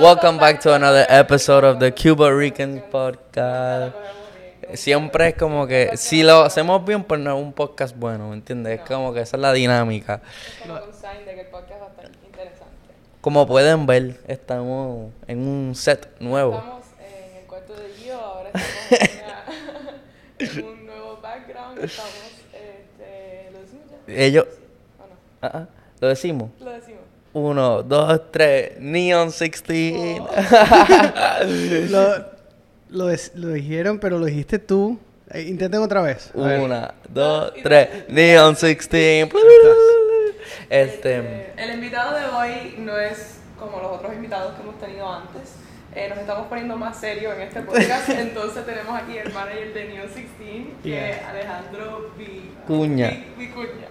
Welcome back to another episode of the Cuba Rican Podcast. Siempre es como que, si lo hacemos bien, pues no es un podcast bueno, ¿me entiendes? Es como que esa es la dinámica. Como un sign de que el podcast va a estar interesante. Como pueden ver, estamos en un set nuevo. Estamos en el cuarto de Gio, ahora estamos en un nuevo background. Estamos, este, ¿lo decimos ya? Ellos, ¿O no? ah, ah, lo decimos. Lo decimos. Uno, dos, tres, Neon 16. Lo, lo, dijeron, pero lo dijiste tú. Eh, intenten otra vez. A ver. Una, dos, tres, Neon 16. Este, El invitado de hoy no es como los otros invitados que hemos tenido antes. Eh, nos estamos poniendo más serios en este podcast. Entonces tenemos aquí el manager de Neo 16, que es Yeah. Alejandro Vi- Cuña. Vi- Vicuña.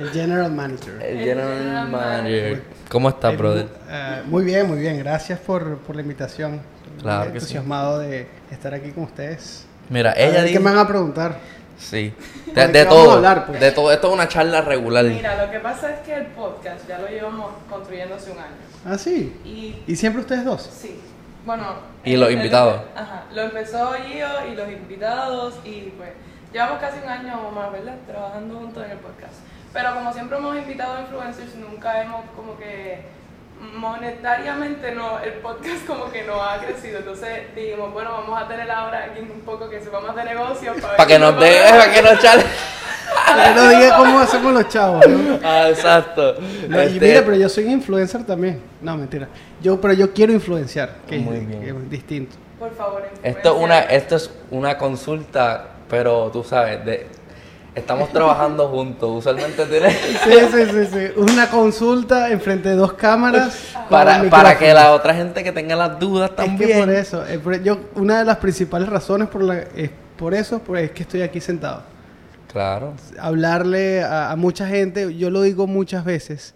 El General Manager. el El general manager. ¿Cómo estás, Eh, brother? eh, muy bien, muy bien. Gracias por, por la invitación. Claro sí. entusiasmado de estar aquí con ustedes. Mira, A ella ver, ¿Qué dijo... me van a preguntar? Sí. ¿De todo. hablar, pues? De todo. Esto es una charla regular. Mira, lo que pasa es que el podcast ya lo llevamos construyendo hace un año. Ah, sí. Y ¿Y siempre ustedes dos? sí, bueno. Y los invitados. Ajá, lo empezó Gio y los invitados y pues llevamos casi un año o más, ¿verdad? Trabajando juntos en el podcast. Pero como siempre hemos invitado influencers, nunca hemos como que monetariamente no, el podcast como que no ha crecido. Entonces dijimos, bueno, vamos a tener ahora a alguien un poco que sepa más de negocios para, Para que si nos dé, para que nos charle. Que nos diga cómo hacemos los chavos, ¿no? Ah, exacto. No, Este, mira, pero yo soy influencer también. No, mentira. Yo, pero yo quiero influenciar, que, es- Muy bien. que es distinto. Por favor, Esto es, una, esto es una consulta, pero tú sabes, de, estamos trabajando juntos. Usualmente tienes... Sí, sí, sí, sí. Una consulta enfrente de dos cámaras. Para, para que la otra gente que tenga las dudas Es también. que por eso, eh, por- yo, una de las principales razones por la, es por eso es que estoy aquí sentado. Claro. Hablarle a, a mucha gente, yo lo digo muchas veces,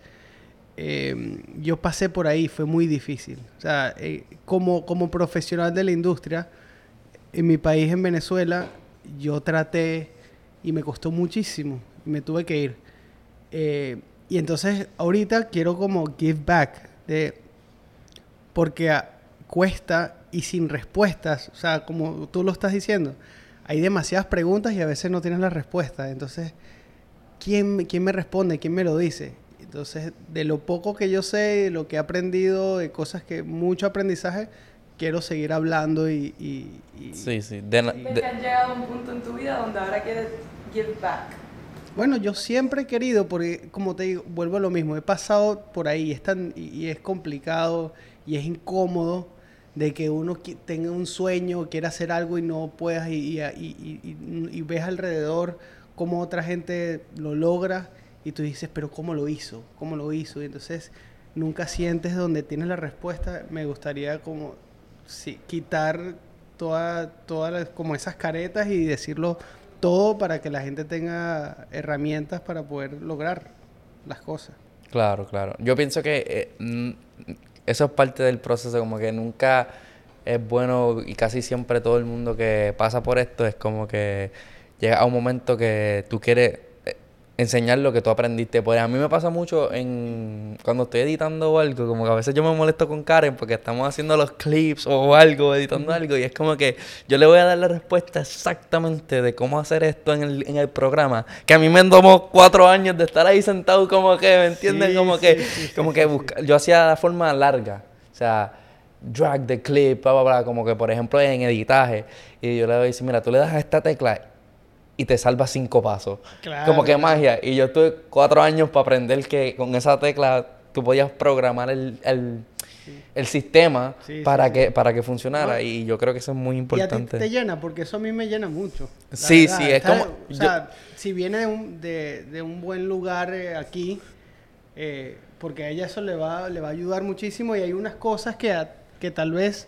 eh, yo pasé por ahí, fue muy difícil. O sea, eh, como, como profesional de la industria, en mi país, en Venezuela, yo traté y me costó muchísimo, me tuve que ir. Eh, y entonces ahorita quiero como give back, de, porque ah, cuesta y sin respuestas, o sea, como tú lo estás diciendo, hay demasiadas preguntas y a veces no tienes la respuesta. Entonces, ¿quién, quién me responde? ¿Quién me lo dice? Entonces, de lo poco que yo sé, de lo que he aprendido, de cosas que, mucho aprendizaje, quiero seguir hablando y... y- y- Sí, sí. De, na- ¿Ves de- que has llegado a un punto en tu vida donde ahora quieres give back? Bueno, yo siempre he querido, porque como te digo, vuelvo a lo mismo, he pasado por ahí es tan, y, y es complicado y es incómodo de que uno qui- tenga un sueño, quiera hacer algo y no puedas y, y- y- y- y ves alrededor cómo otra gente lo logra y tú dices, pero ¿cómo lo hizo? ¿Cómo lo hizo? Y entonces nunca sientes donde tienes la respuesta. Me gustaría como sí, quitar toda, todas como esas caretas y decirlo todo para que la gente tenga herramientas para poder lograr las cosas. Claro, claro. Yo pienso que eh, mm, eso es parte del proceso, como que nunca es bueno y casi siempre todo el mundo que pasa por esto es como que llega a un momento que tú quieres enseñar lo que tú aprendiste. Pues a mí me pasa mucho en cuando estoy editando algo, como que a veces yo me molesto con Karen porque estamos haciendo los clips o algo, editando algo, y es como que yo le voy a dar la respuesta exactamente de cómo hacer esto en el, en el programa, que a mí me tomó cuatro años de estar ahí sentado como que, ¿me entienden? Sí, como sí, que, sí, como que busca, yo hacía la forma larga, o sea, drag the clip, bla, bla, bla, como que por ejemplo en editaje, y yo le voy a decir, mira, tú le das a esta tecla y te salva cinco pasos. Claro, como que magia. Y yo tuve cuatro años para aprender que con esa tecla tú podías programar el, el, el sistema Sí, para, sí. Que, para que funcionara. No. Y yo creo que eso es muy Y a ti importante. te llena, porque eso a mí me llena mucho. Sí, verdad. sí, es como- O sea, si viene de un, de, de un buen lugar eh, aquí, eh, porque a ella eso le va, le va a ayudar muchísimo y hay unas cosas que, a- que tal vez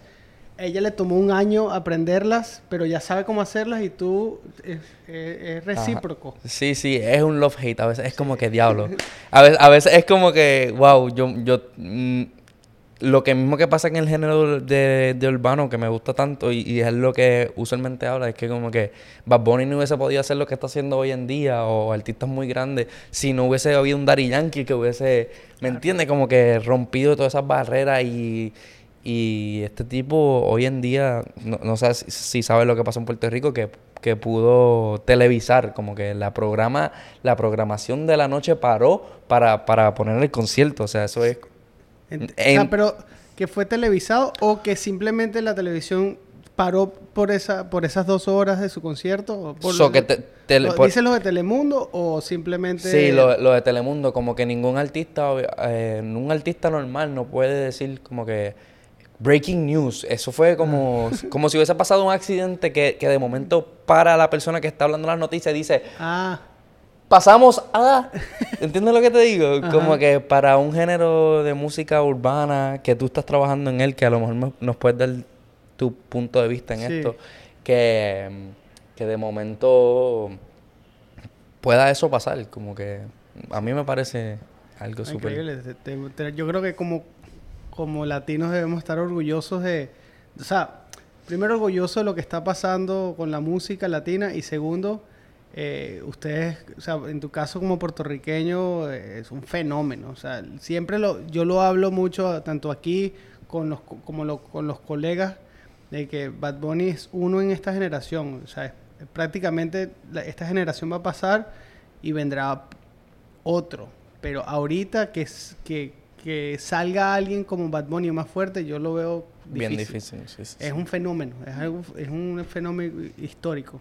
ella le tomó un año aprenderlas, pero ya sabe cómo hacerlas y tú es, es- es recíproco. Sí, sí, es un love-hate. A veces es como que diablo. A veces, a veces es como que, wow, yo, yo, mm, lo que mismo que pasa en el género de, de urbano, que me gusta tanto y, y es lo que usualmente habla, es que como que Bad Bunny no hubiese podido hacer lo que está haciendo hoy en día o artistas muy grandes si no hubiese habido un Daddy Yankee que hubiese, ¿me entiendes? Como que rompido todas esas barreras y, Y este tipo hoy en día, no, no sé si, sabes lo que pasó en Puerto Rico, que, que pudo televisar, como que la programa, la programación de la noche paró para, para poner el concierto. O sea, eso es... En- o En- sea, pero que fue televisado o que simplemente la televisión paró por esa por esas dos horas de su concierto. por So que te- tele- ¿Lo- por- ¿Dices lo de Telemundo o simplemente...? Sí, lo, lo de Telemundo, como que ningún artista, eh, un artista normal no puede decir como que breaking news. Eso fue como, como si hubiese pasado un accidente que, que de momento para la persona que está hablando las noticias y dice, Ah, pasamos a... ¿Entiendes lo que te digo? Ajá. Como que para un género de música urbana que tú estás trabajando en él, que a lo mejor me- nos puedes dar tu punto de vista en Sí. esto, que, que de momento pueda eso pasar, como que a mí me parece algo súper... yo creo que como, como latinos debemos estar orgullosos de... O sea, primero orgullosos de lo que está pasando con la música latina y segundo, eh, ustedes, o sea, en tu caso como puertorriqueño eh, es un fenómeno. O sea, siempre lo, yo lo hablo mucho tanto aquí con los, co- como lo- con los colegas de que Bad Bunny es uno en esta generación. O sea, es- prácticamente la- esta generación va a pasar y vendrá otro. Pero ahorita que, es- que, que salga alguien como Bad Bunny o más fuerte, yo lo veo difícil. Bien difícil, sí, sí, Es sí. un fenómeno, es, algo, es un fenómeno histórico.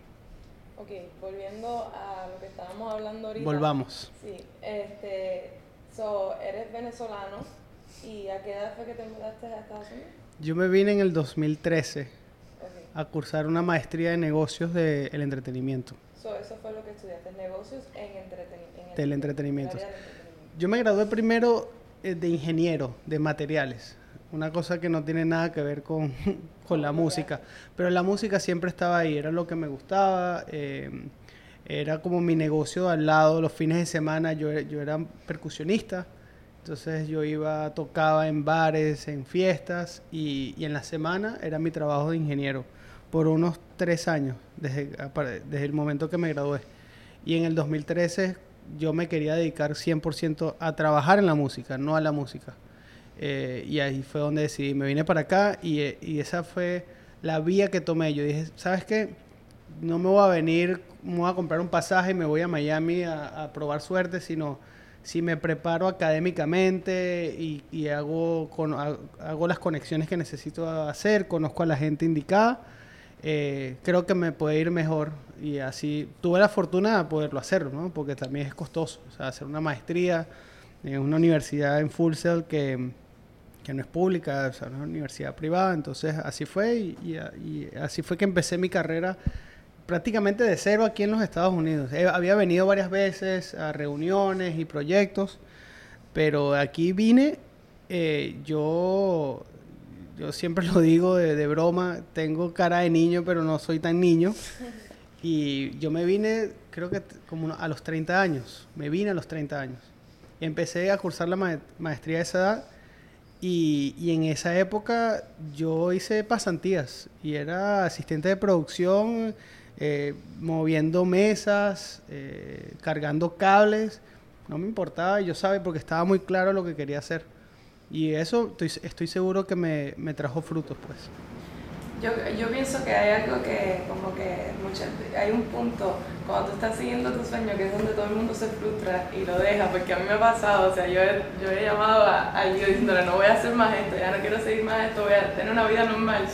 Ok, volviendo a lo que estábamos hablando ahorita. Volvamos. Sí, este, so, eres venezolano y ¿a qué edad fue que te mudaste a Estados Unidos? Yo me vine en el 2013 Ok, a cursar una maestría de negocios del entretenimiento. so, eso fue lo que estudiaste, negocios en, entreteni- en entretenimiento. en el área del entretenimiento. Yo me gradué primero de ingeniero de materiales, una cosa que no tiene nada que ver con, con la música, pero la música siempre estaba ahí, era lo que me gustaba, eh, era como mi negocio al lado, los fines de semana yo, yo era percusionista, entonces yo iba, tocaba en bares, en fiestas y, y en la semana era mi trabajo de ingeniero por unos tres años, desde, desde el momento que me gradué. Y en el 2013 yo me quería dedicar 100% a trabajar en la música, no a la música. Eh, y ahí fue donde decidí, me vine para acá y, eh, y esa fue la vía que tomé. Yo dije, ¿sabes qué? No me voy a venir, me voy a comprar un pasaje y me voy a Miami a, a probar suerte, sino si me preparo académicamente y, y hago, con- ha- hago las conexiones que necesito hacer, conozco a la gente indicada, eh, creo que me puede ir mejor y así tuve la fortuna de poderlo hacer, ¿no? Porque también es costoso, o sea, hacer una maestría en una universidad en Full Sail que, que no es pública, o sea, es una universidad privada, entonces así fue y, y- y así fue que empecé mi carrera prácticamente de cero aquí en los Estados Unidos. He- había venido varias veces a reuniones y proyectos, pero aquí vine, eh, yo, yo siempre lo digo de, broma, tengo cara de niño, pero no soy tan niño. Y yo me vine, creo que como a los 30 años, me vine a los 30 años. Empecé a cursar la ma- maestría de esa edad. Y, y en esa época yo hice pasantías y era asistente de producción, eh, moviendo mesas, eh, cargando cables. No me importaba, yo sabía porque estaba muy claro lo que quería hacer. Y eso estoy, estoy seguro que me, me trajo frutos, pues. Yo, yo pienso que hay algo que, como que, muchas, hay un punto cuando tú estás siguiendo tu sueño que es donde todo el mundo se frustra y lo deja, porque a mí me ha pasado, o sea, yo he, yo he llamado a alguien diciéndole, no voy a hacer más esto, ya no quiero seguir más esto, voy a tener una vida normal.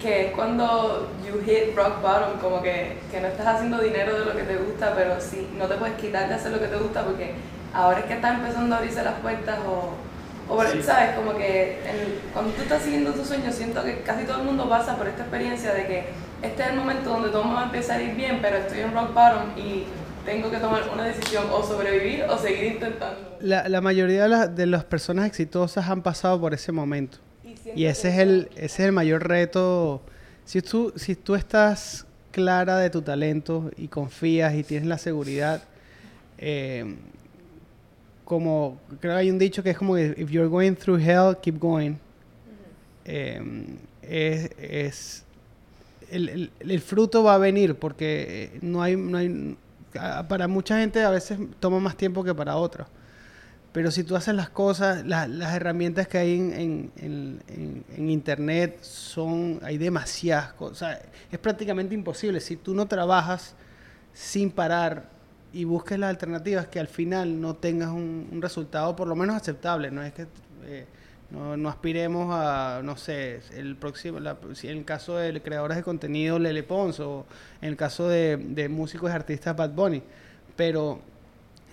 Que es cuando you hit rock bottom, como que, que no estás haciendo dinero de lo que te gusta, pero sí, no te puedes quitar de hacer lo que te gusta porque ahora es que estás empezando a abrirse las puertas o o por- Sí. ¿sabes? Como que el- cuando tú estás siguiendo tu sueño, siento que casi todo el mundo pasa por esta experiencia de que este es el momento donde todo va a empezar a ir bien, pero estoy en rock bottom y tengo que tomar una decisión o sobrevivir o seguir intentando. La, la mayoría de, las- de las personas exitosas han pasado por ese momento. siento Y ese es el, ese es el mayor reto. Si tú, si tú estás clara de tu talento y confías y tienes la seguridad, eh, como creo que hay un dicho que es como if you're going through hell, keep going. Eh, es, es- el, el- el fruto va a venir porque eh, no hay, no hay para mucha gente a veces toma más tiempo que para otra. Pero si tú haces las cosas, la- las herramientas que hay en, en- en- en- internet son, hay demasiadas cosas. Es prácticamente imposible. Si tú no trabajas sin parar y busques las alternativas, que al final no tengas un, un resultado por lo menos aceptable. No es que eh, no, no aspiremos a, no sé, el próximo, la- si en el caso de creadores de contenido, Lele Pons, o en el caso de, de músicos y artistas, Bad Bunny. Pero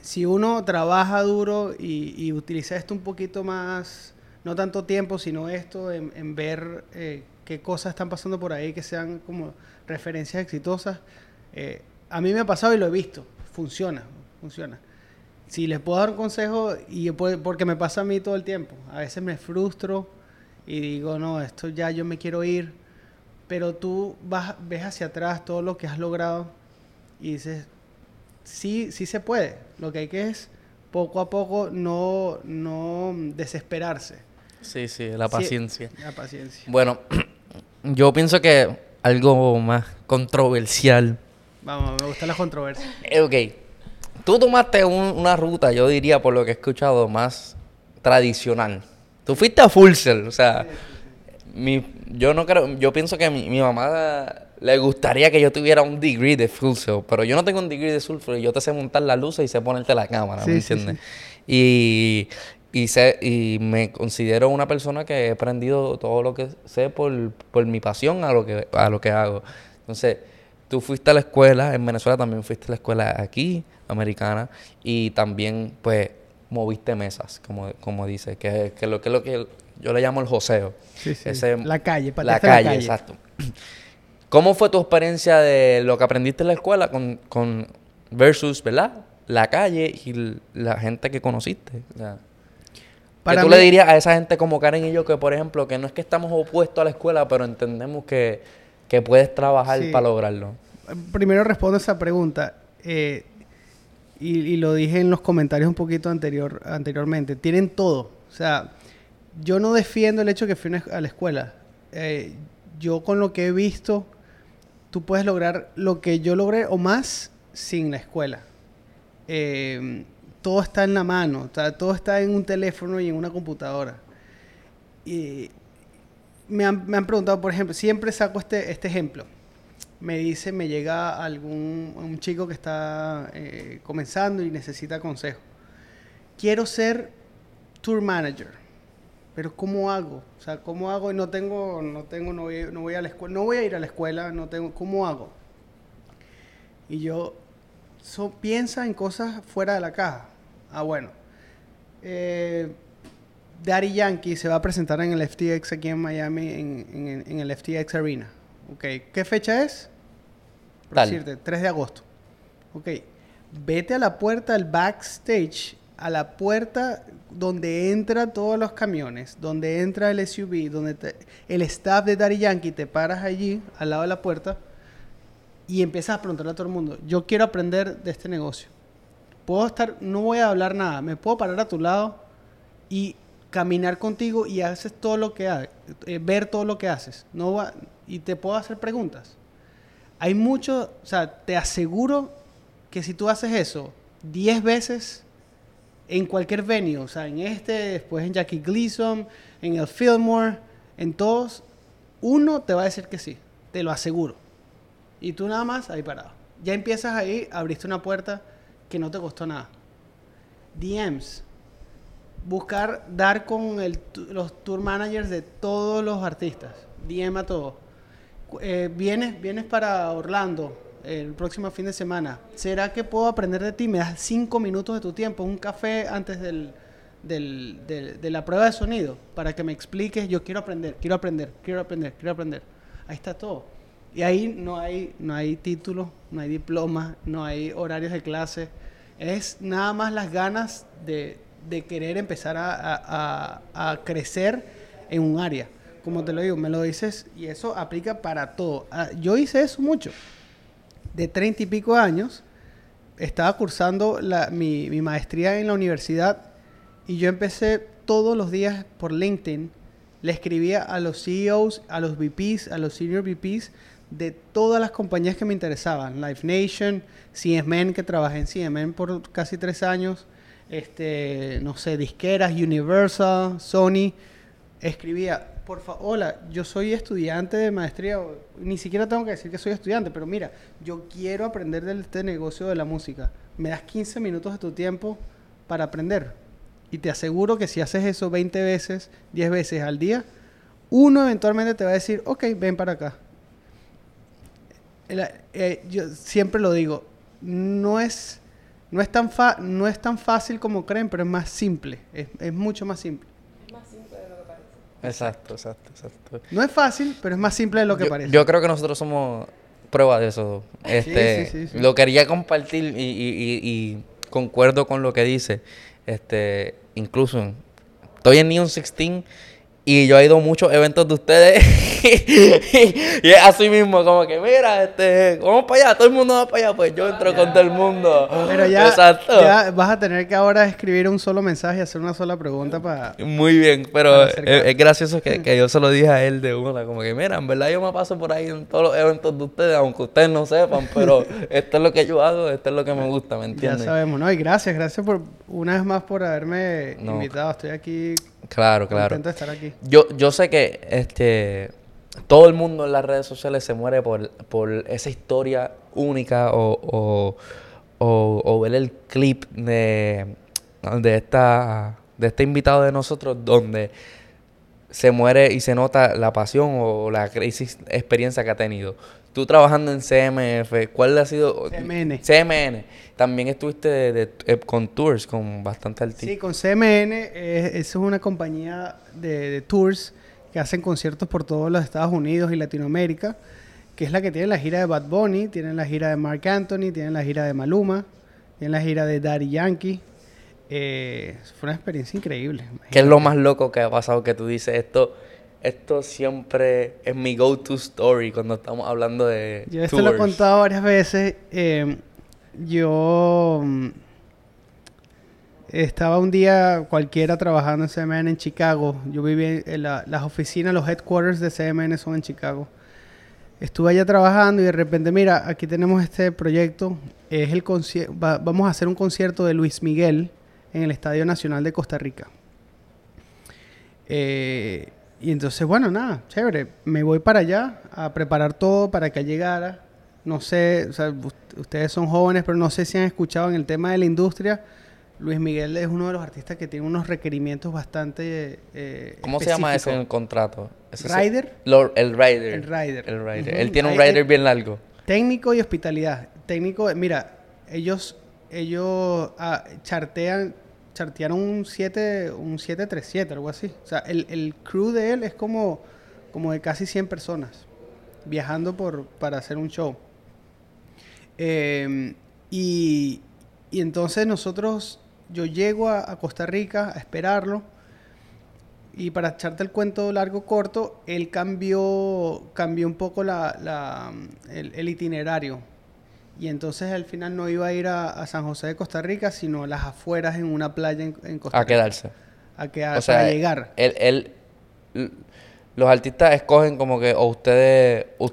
si uno trabaja duro y, y utiliza esto un poquito más, no tanto tiempo, sino esto en, en ver eh, qué cosas están pasando por ahí que sean como referencias exitosas, eh, a mí me ha pasado y lo he visto, funciona, funciona. Si les puedo dar un consejo, y por- porque me pasa a mí todo el tiempo, a veces me frustro y digo, no, esto ya yo me quiero ir, pero tú vas, ves hacia atrás todo lo que has logrado y dices, sí, sí se puede. Lo que hay que es poco a poco no, no desesperarse. Sí, sí, la Sí. paciencia. La paciencia. Bueno, yo pienso que algo más controversial. Vamos, me gustan las controversias. Eh, ok, tú tomaste un- una ruta, yo diría, por lo que he escuchado, más tradicional. Tú fuiste a Full o sea, mi, yo no creo, yo pienso que mi, mi mamá le gustaría que yo tuviera un degree de Full Sail, pero yo no tengo un degree de Full Sail, yo te sé montar las luces y sé ponerte la cámara, ¿me Sí, sí, entiendes? Y, y, sé, y me considero una persona que he aprendido todo lo que sé por, por mi pasión a lo, que, a lo que hago. Entonces, tú fuiste a la escuela, en Venezuela también fuiste a la escuela aquí, americana, y también, pues, moviste mesas, como, como dice, que, que lo que es lo que yo le llamo el joseo. Sí, sí. Ese- la calle, la pateaste calle, la calle. exacto. ¿Cómo fue tu experiencia de lo que aprendiste en la escuela con, con versus, ¿verdad? La calle y la gente que conociste. O sea, ¿Qué Para tú mí- le dirías a esa gente como Karen y yo que, por ejemplo, que no es que estamos opuestos a la escuela, pero entendemos que, que puedes trabajar Sí. para lograrlo? Primero respondo esa pregunta. eh, y, y lo dije en los comentarios un poquito anterior, anteriormente. Tienen todo. O sea, yo no defiendo el hecho que fui a la escuela. Eh, yo con lo que he visto, tú puedes lograr lo que yo logré o más sin la escuela. Eh, todo está en la mano, o sea, todo está en un teléfono y en una computadora. Y me han, me han preguntado, por ejemplo, siempre saco este, este ejemplo. Me dice, me llega algún un chico que está eh, comenzando y necesita consejo. Quiero ser tour manager, pero ¿cómo hago? O sea, ¿cómo hago? No tengo, no tengo, no voy, no voy a la escuela, no voy a ir a la escuela, no tengo, ¿cómo hago? Y yo, so- piensa en cosas fuera de la caja. Ah, bueno. Eh, Daddy Yankee se va a presentar en el FTX aquí en Miami, en, en- en el FTX Arena. Ok, ¿qué fecha es? Por decirte, 3 de agosto. Ok, vete a la puerta del backstage, a la puerta donde entra todos los camiones, donde entra el SUV, donde te- el staff de Daddy Yankee, te paras allí, al lado de la puerta, y empiezas a preguntarle a todo el mundo, yo quiero aprender de este negocio. Puedo estar, no voy a hablar nada, me puedo parar a tu lado y caminar contigo y haces todo lo que haces, ver todo lo que haces. No va, y te puedo hacer preguntas. Hay mucho, o sea, te aseguro que si tú haces eso 10 veces en cualquier venue, o sea, en este, después en Jackie Gleason, en el Fillmore, en todos, uno te va a decir que sí, te lo aseguro. Y tú nada más ahí parado. Ya empiezas ahí, abriste una puerta que no te costó nada. DMs. Buscar dar con el los tour managers de todos los artistas. DM a todos. Eh, vienes, vienes para Orlando el próximo fin de semana. ¿Será que puedo aprender de ti? Me das cinco minutos de tu tiempo, un café antes del, de la prueba de sonido, para que me expliques. Yo quiero aprender, quiero aprender, quiero aprender, quiero aprender. Ahí está todo. Y ahí no hay, no hay título, no hay diploma, no hay horarios de clase. Es nada más las ganas de, de querer empezar a, a- a- crecer en un área. Como te lo digo, me lo dices y eso aplica para todo. Ah, Yo hice eso mucho. De treinta y pico años, estaba cursando la- mi, mi maestría en la universidad y yo empecé todos los días por LinkedIn. Le escribía a los CEOs, a los VPs, a los senior VPs de todas las compañías que me interesaban. Life Nation, CMN, que trabajé en CMN por casi tres años, este, no sé, disqueras, Universal, Sony, escribía, por favor, hola, yo soy estudiante de maestría, ni siquiera tengo que decir que soy estudiante, pero mira, yo quiero aprender de este negocio de la música. Me das 15 minutos de tu tiempo para aprender. Y te aseguro que si haces eso 20 veces, 10 veces al día, uno eventualmente te va a decir, ok, ven para acá. Eh, yo siempre lo digo, no es, no, es tan fa- no es tan fácil como creen, pero es más simple, es, es mucho más simple. Es más simple de lo que parece. Exacto, exacto, exacto. No es fácil, pero es más simple de lo que yo, parece. yo creo que nosotros somos prueba de eso. Este, sí, sí, sí. Lo quería compartir y, y- y- y concuerdo con lo que dice. Este, incluso estoy en Neon 16 y yo he ido a muchos eventos de ustedes y es así mismo, como que mira, este, vamos para allá, todo el mundo va para allá, pues yo entro con todo el mundo. pero ya, Exacto. ya vas a tener que ahora escribir un solo mensaje y hacer una sola pregunta para... Muy bien, pero es, gracioso que, que yo se lo dije a él de una, como que mira, en verdad yo me paso por ahí en todos los eventos de ustedes, aunque ustedes no sepan, pero esto es lo que yo hago, esto es lo que me gusta, ¿me Ya entiendes? sabemos, ¿no? Y gracias, gracias por una vez más por haberme No. invitado. Estoy aquí Claro, claro. estar aquí. Yo, yo sé que este todo el mundo en las redes sociales se muere por, por esa historia única o, o, o- o ver el clip de, de esta de este invitado de nosotros donde se muere y se nota la pasión o la crisis experiencia que ha tenido. Tú trabajando en CMF, ¿cuál ha sido? CMN. CMN. También estuviste de- de- eh, con tours, con bastante artistas. Sí, con CMN, eh, esa es una compañía de, tours que hacen conciertos por todos los Estados Unidos y Latinoamérica, que es la que tiene la gira de Bad Bunny, tienen la gira de Mark Anthony, tienen la gira de Maluma, tienen la gira de Daddy Yankee. Eh, fue una experiencia increíble. ¿Qué es lo más loco que ha pasado que tú dices esto? Esto siempre es mi go-to story cuando estamos hablando de Yo esto lo he contado varias veces. eh, yo mm, estaba un día cualquiera trabajando en CMN en Chicago. Yo vivía en la- las oficinas, los headquarters de CMN son en Chicago. Estuve allá trabajando y de repente, mira, aquí tenemos este proyecto. Es el va- vamos a hacer un concierto de Luis Miguel en el Estadio Nacional de Costa Rica. Eh, y entonces, bueno, nada, chévere. Me voy para allá a preparar todo para que llegara. No sé, o sea, ust- ustedes son jóvenes, pero no sé si han escuchado en el tema de la industria. Luis Miguel es uno de los artistas que tiene unos requerimientos bastante. eh, ¿Cómo se llama ese en el contrato? Se- ¿Rider? Lo- el rider. El rider. El rider. Ujú. Él tiene un rider bien largo. Técnico y hospitalidad. Técnico, mira, ellos ellos ah, chartean chartearon un 7 un 737, algo así. O sea, el, el crew de él es como como de casi 100 personas viajando por para hacer un show. Eh, y, y entonces nosotros yo llego a, a Costa Rica a esperarlo y para echarte el cuento largo corto, él cambió, cambió un poco la, la, el, el itinerario. Y entonces al final no iba a ir a, a San José de Costa Rica, sino a las afueras en una playa en, en Costa A Rica. quedarse. A quedar, o sea, para llegar. Él, él, los artistas escogen como que, o ustedes, u-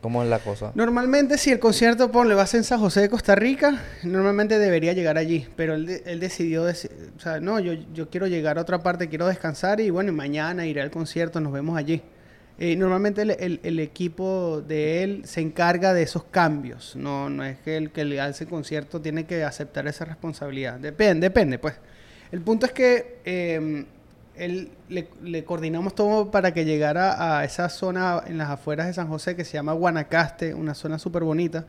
¿cómo es la cosa? Normalmente si el concierto, ponle, va a ser en San José de Costa Rica, normalmente debería llegar allí. Pero él, él decidió, deci- o sea, no, yo, yo quiero llegar a otra parte, quiero descansar y bueno, y mañana iré al concierto, nos vemos allí. Eh, normalmente el, equipo de él se encarga de esos cambios. No, no es que el que le hace concierto tiene que aceptar esa responsabilidad. Depende, depende, pues. El punto es que eh, él, le, coordinamos todo para que llegara a esa zona en las afueras de San José que se llama Guanacaste, una zona súper bonita.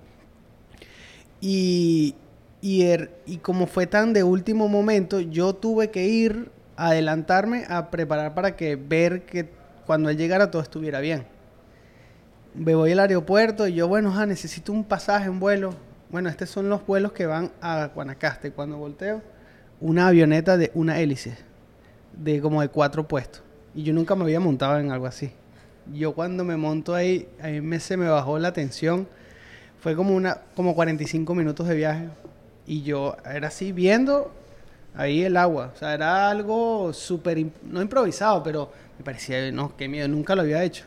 Y, y, er- y como fue tan de último momento, yo tuve que ir adelantarme a preparar para que ver que cuando él llegara todo estuviera bien. Me voy al aeropuerto y yo, bueno, ah, necesito un pasaje, un vuelo. Bueno, estos son los vuelos que van a Guanacaste. Cuando volteo, una avioneta de una hélice, de como de cuatro puestos. Y yo nunca me había montado en algo así. Yo cuando me monto ahí, a mí me, se me bajó la tensión. Fue como, una, como 45 minutos de viaje. Y yo era así viendo ahí el agua. O sea, era algo súper, no improvisado, pero me parecía, no, qué miedo, nunca lo había hecho.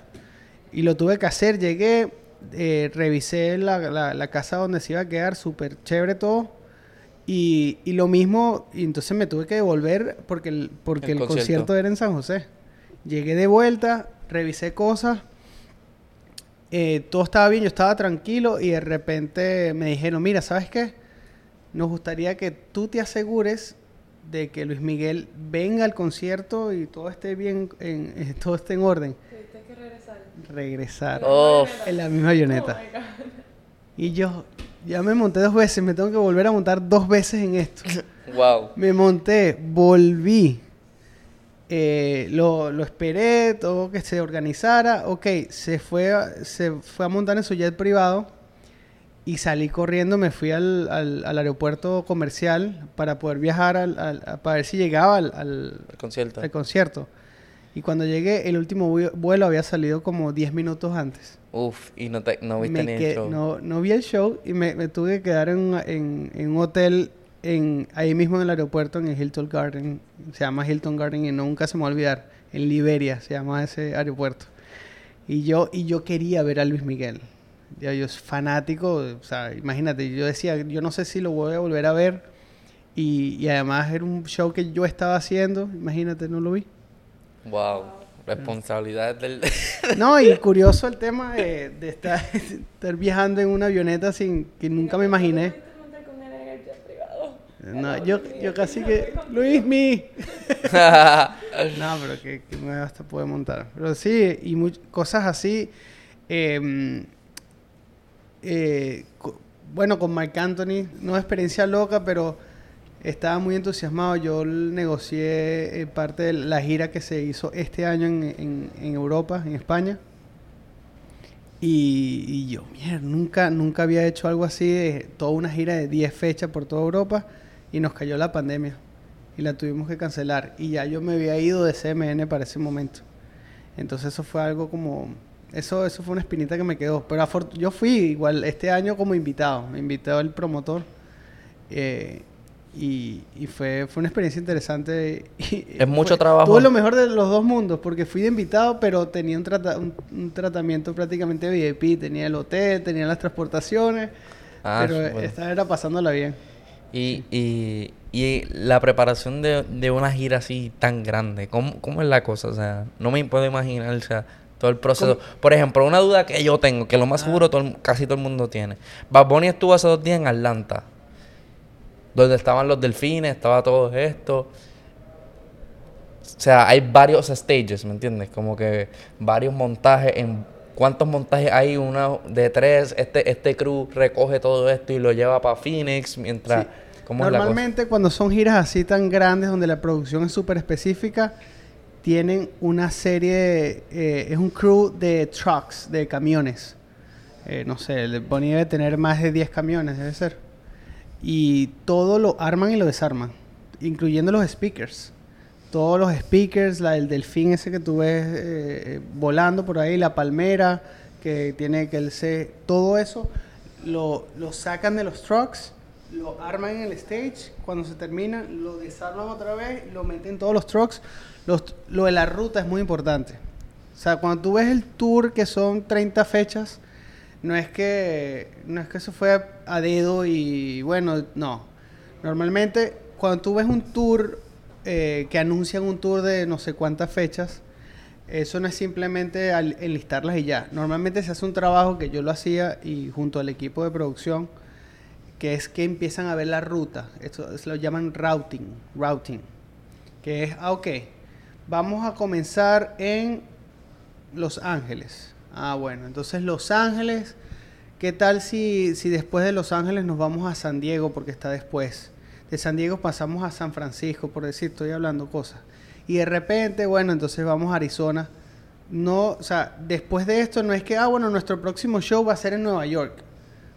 Y lo tuve que hacer, llegué, eh, revisé la, la- la casa donde se iba a quedar, súper chévere todo. Y, y lo mismo, y entonces me tuve que devolver porque el, porque El el, concierto. concierto era en San José. Llegué de vuelta, revisé cosas, eh, todo estaba bien, yo estaba tranquilo y de repente me dijeron, mira, ¿sabes qué? Nos gustaría que tú te asegures de que Luis Miguel venga al concierto y todo esté bien, en, eh, todo esté en orden. Que regresar. Regresar Oh, en la misma avioneta. Oh. Y yo ya me monté dos veces, me tengo que volver a montar dos veces en esto. wow. Me monté, volví, eh, lo, lo esperé, todo que se organizara. Ok, se fue, a- se fue a montar en su jet privado y salí corriendo, me fui al, al- al aeropuerto comercial para poder viajar, al- para ver si llegaba al, concierto. al concierto. Y cuando llegué, el último vu- vuelo había salido como 10 minutos antes. Uf, y no, te, no viste Me ni el show. No, no vi el show y me, me tuve que quedar en, un- en- en un hotel en, ahí mismo en el aeropuerto, en el Hilton Garden. Se llama Hilton Garden y nunca se me va a olvidar. En Liberia se llama ese aeropuerto. Y yo, y yo quería ver a Luis Miguel. Ya yo soy fanático, o sea, imagínate, yo decía, yo no sé si lo voy a volver a ver. Y, y además era un show que yo estaba haciendo, imagínate, no lo vi. Wow. Responsabilidad del... No, y curioso el tema de, de estar, estar viajando en una avioneta sin que nunca me imaginé. No, yo, yo casi que. Luis mi. No, pero que, que me hasta puede montar. Pero sí, y much- cosas así. eh, eh, bueno, con Marc Anthony, no experiencia loca, pero estaba muy entusiasmado. Yo negocié eh, parte de la gira que se hizo este año en, en- Europa, en España. Y, y yo, mierda, nunca, nunca había hecho algo así, de toda una gira de 10 fechas por toda Europa y nos cayó la pandemia y la tuvimos que cancelar. Y ya yo me había ido de CMN para ese momento. Entonces eso fue algo como... Eso, eso fue una espinita que me quedó. Pero yo fui igual este año como invitado. Me invitó el promotor. eh, y y fue, fue una experiencia interesante. y- Es mucho fue- trabajo. Tuve lo mejor de los dos mundos, porque fui de invitado, pero tenía un, trata- un, un tratamiento prácticamente VIP. Tenía el hotel, tenía las transportaciones, Ah, pero esta era pasándola bien. Y, y, y la preparación de, de una gira así tan grande, ¿cómo, ¿cómo es la cosa? O sea, no me puedo imaginar o sea, todo el proceso. Por ejemplo, una duda que yo tengo, que lo más seguro todo el- casi todo el mundo tiene. Bad Bunny estuvo hace dos días en Atlanta, donde estaban los delfines, estaba todo esto. O sea, hay varios stages, ¿me entiendes? Como que varios montajes en... ¿Cuántos montajes hay? Una de tres. Este, este crew recoge todo esto y lo lleva para Phoenix mientras... Sí. ¿Cómo es la cosa? Normalmente cuando son giras así tan grandes donde la producción es súper específica, tienen una serie, eh, es un crew de trucks, de camiones. Eh, no sé, el Bonnie debe tener más de 10 camiones, debe ser. Y todo lo arman y lo desarman, incluyendo los speakers. Todos los speakers, la, el delfín ese que tú ves eh, eh, volando por ahí, la palmera que tiene que el se, todo eso lo, lo sacan de los trucks, lo arman en el stage, cuando se termina lo desarman otra vez, lo meten en todos los trucks. Lo de la ruta es muy importante. O sea, cuando tú ves el tour que son 30 fechas, no es que no es que eso fue a, dedo y bueno, no. Normalmente cuando tú ves un tour eh, que anuncian un tour de no sé cuántas fechas, eso no es simplemente al- enlistarlas y ya. Normalmente se hace un trabajo que yo lo hacía y junto al equipo de producción, que es que empiezan a ver la ruta. Esto se lo llaman routing, routing, que es, ah, ok, vamos a comenzar en Los Ángeles. Ah, bueno, entonces Los Ángeles, ¿qué tal si, si después de Los Ángeles nos vamos a San Diego porque está después? De San Diego pasamos a San Francisco, por decir, estoy hablando cosas. Y de repente, bueno, entonces vamos a Arizona. No, o sea, después de esto no es que, ah, bueno, nuestro próximo show va a ser en Nueva York,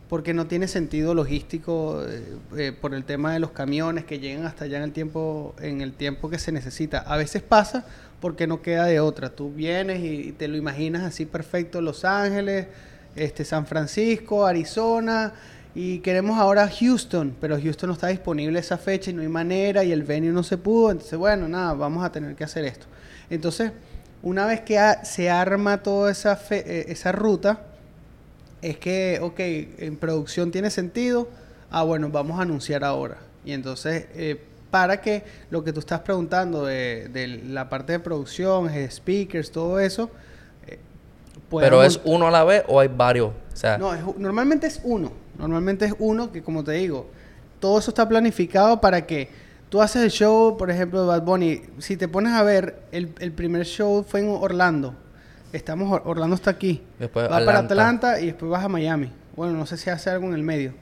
porque no tiene sentido logístico eh, eh, por el tema de los camiones que llegan hasta allá en el tiempo, en el tiempo que se necesita. A veces pasa porque no queda de otra. Tú vienes y te lo imaginas así perfecto, Los Ángeles, este, San Francisco, Arizona, y queremos ahora Houston, pero Houston no está disponible esa fecha y no hay manera y el venue no se pudo, entonces bueno, nada, vamos a tener que hacer esto. Entonces, una vez que se arma toda esa, fe- eh, esa ruta, es que, ok, en producción tiene sentido, ah, bueno, vamos a anunciar ahora. Y entonces, eh, para que lo que tú estás preguntando de, de la parte de producción, speakers, todo eso, eh, Pero es uno a la vez o hay varios. O sea, no, es- normalmente es uno. Normalmente es uno que, como te digo, todo eso está planificado para que tú haces el show, por ejemplo, de Bad Bunny. Si te pones a ver, el, el primer show fue en Orlando. Estamos, Orlando está aquí. Después vas para Atlanta. Y después vas a Miami. Bueno, no sé si hace algo en el medio.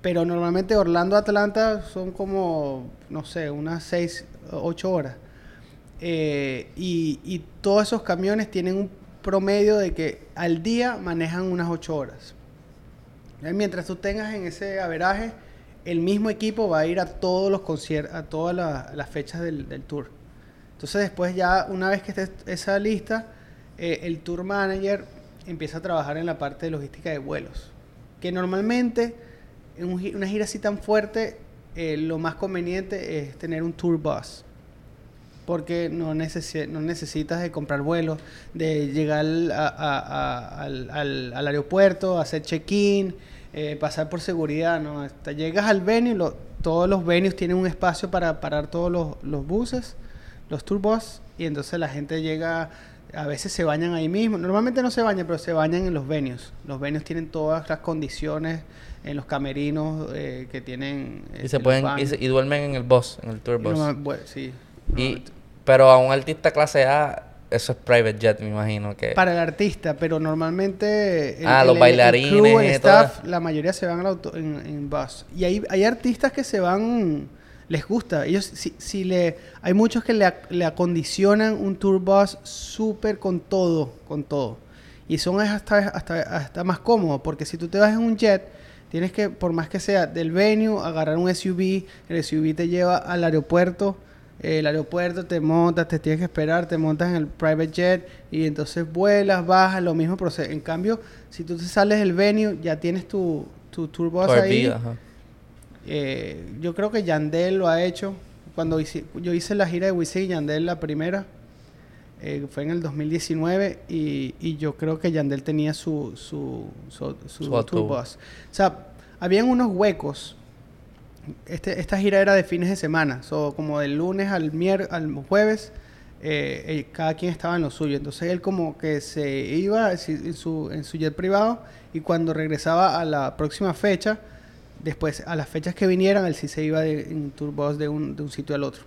Pero normalmente Orlando Atlanta son como, no sé, unas 6, 8 horas. Eh, y, y todos esos camiones tienen un promedio de que al día manejan unas 8 horas. Eh, Mientras tú tengas en ese averaje, el mismo equipo va a ir a todos los conciertos, a todas la- las fechas del, del tour. Entonces después ya, una vez que esté esa lista, eh, el tour manager empieza a trabajar en la parte de logística de vuelos. Que normalmente, en una gira así tan fuerte, eh, lo más conveniente es tener un tour bus. Porque no, necesi- no necesitas de comprar vuelos, de llegar al, al, aeropuerto, hacer check-in, eh, pasar por seguridad. ¿no? Hasta llegas al venue, todos los venues tienen un espacio para parar todos los, los buses, los tour bus, y entonces la gente llega, a veces se bañan ahí mismo. Normalmente no se bañan, pero se bañan en los venues. Los venues tienen todas las condiciones en los camerinos eh, que tienen. y este, se pueden y, se- y duermen en el bus, en el tour bus. bueno, sí. Y, pero a un artista clase A, eso es private jet, me imagino que. para el artista, pero normalmente Ah, los bailarines crew, el y staff, la mayoría se van en bus. Y hay, hay artistas que se van, les gusta. Ellos si, si le hay muchos que le, le acondicionan un tour bus súper con todo, con todo. Y son hasta, hasta, hasta más cómodos, porque si tú te vas en un jet, tienes que, por más que sea del venue, agarrar un SUV, el SUV te lleva al aeropuerto, el aeropuerto te montas, te tienes que esperar, te montas en el private jet y entonces vuelas, bajas, lo mismo proceso. En cambio, si tú te sales del venue, ya tienes tu, tu tour bus ahí. Eh, yo creo que Yandel lo ha hecho. Cuando hice- yo hice la gira de Wisin y Yandel, la primera, eh, fue en el 2019, y, y yo creo que Yandel tenía su, su, su, su Su tour bus. O sea, habían unos huecos. Este, esta gira era de fines de semana, so, como del lunes al, mier al jueves, eh, eh, cada quien estaba en lo suyo. Entonces él como que se iba en su, en su jet privado y cuando regresaba a la próxima fecha, después a las fechas que vinieran, él sí se iba de, en tour bus de un, de un sitio al otro.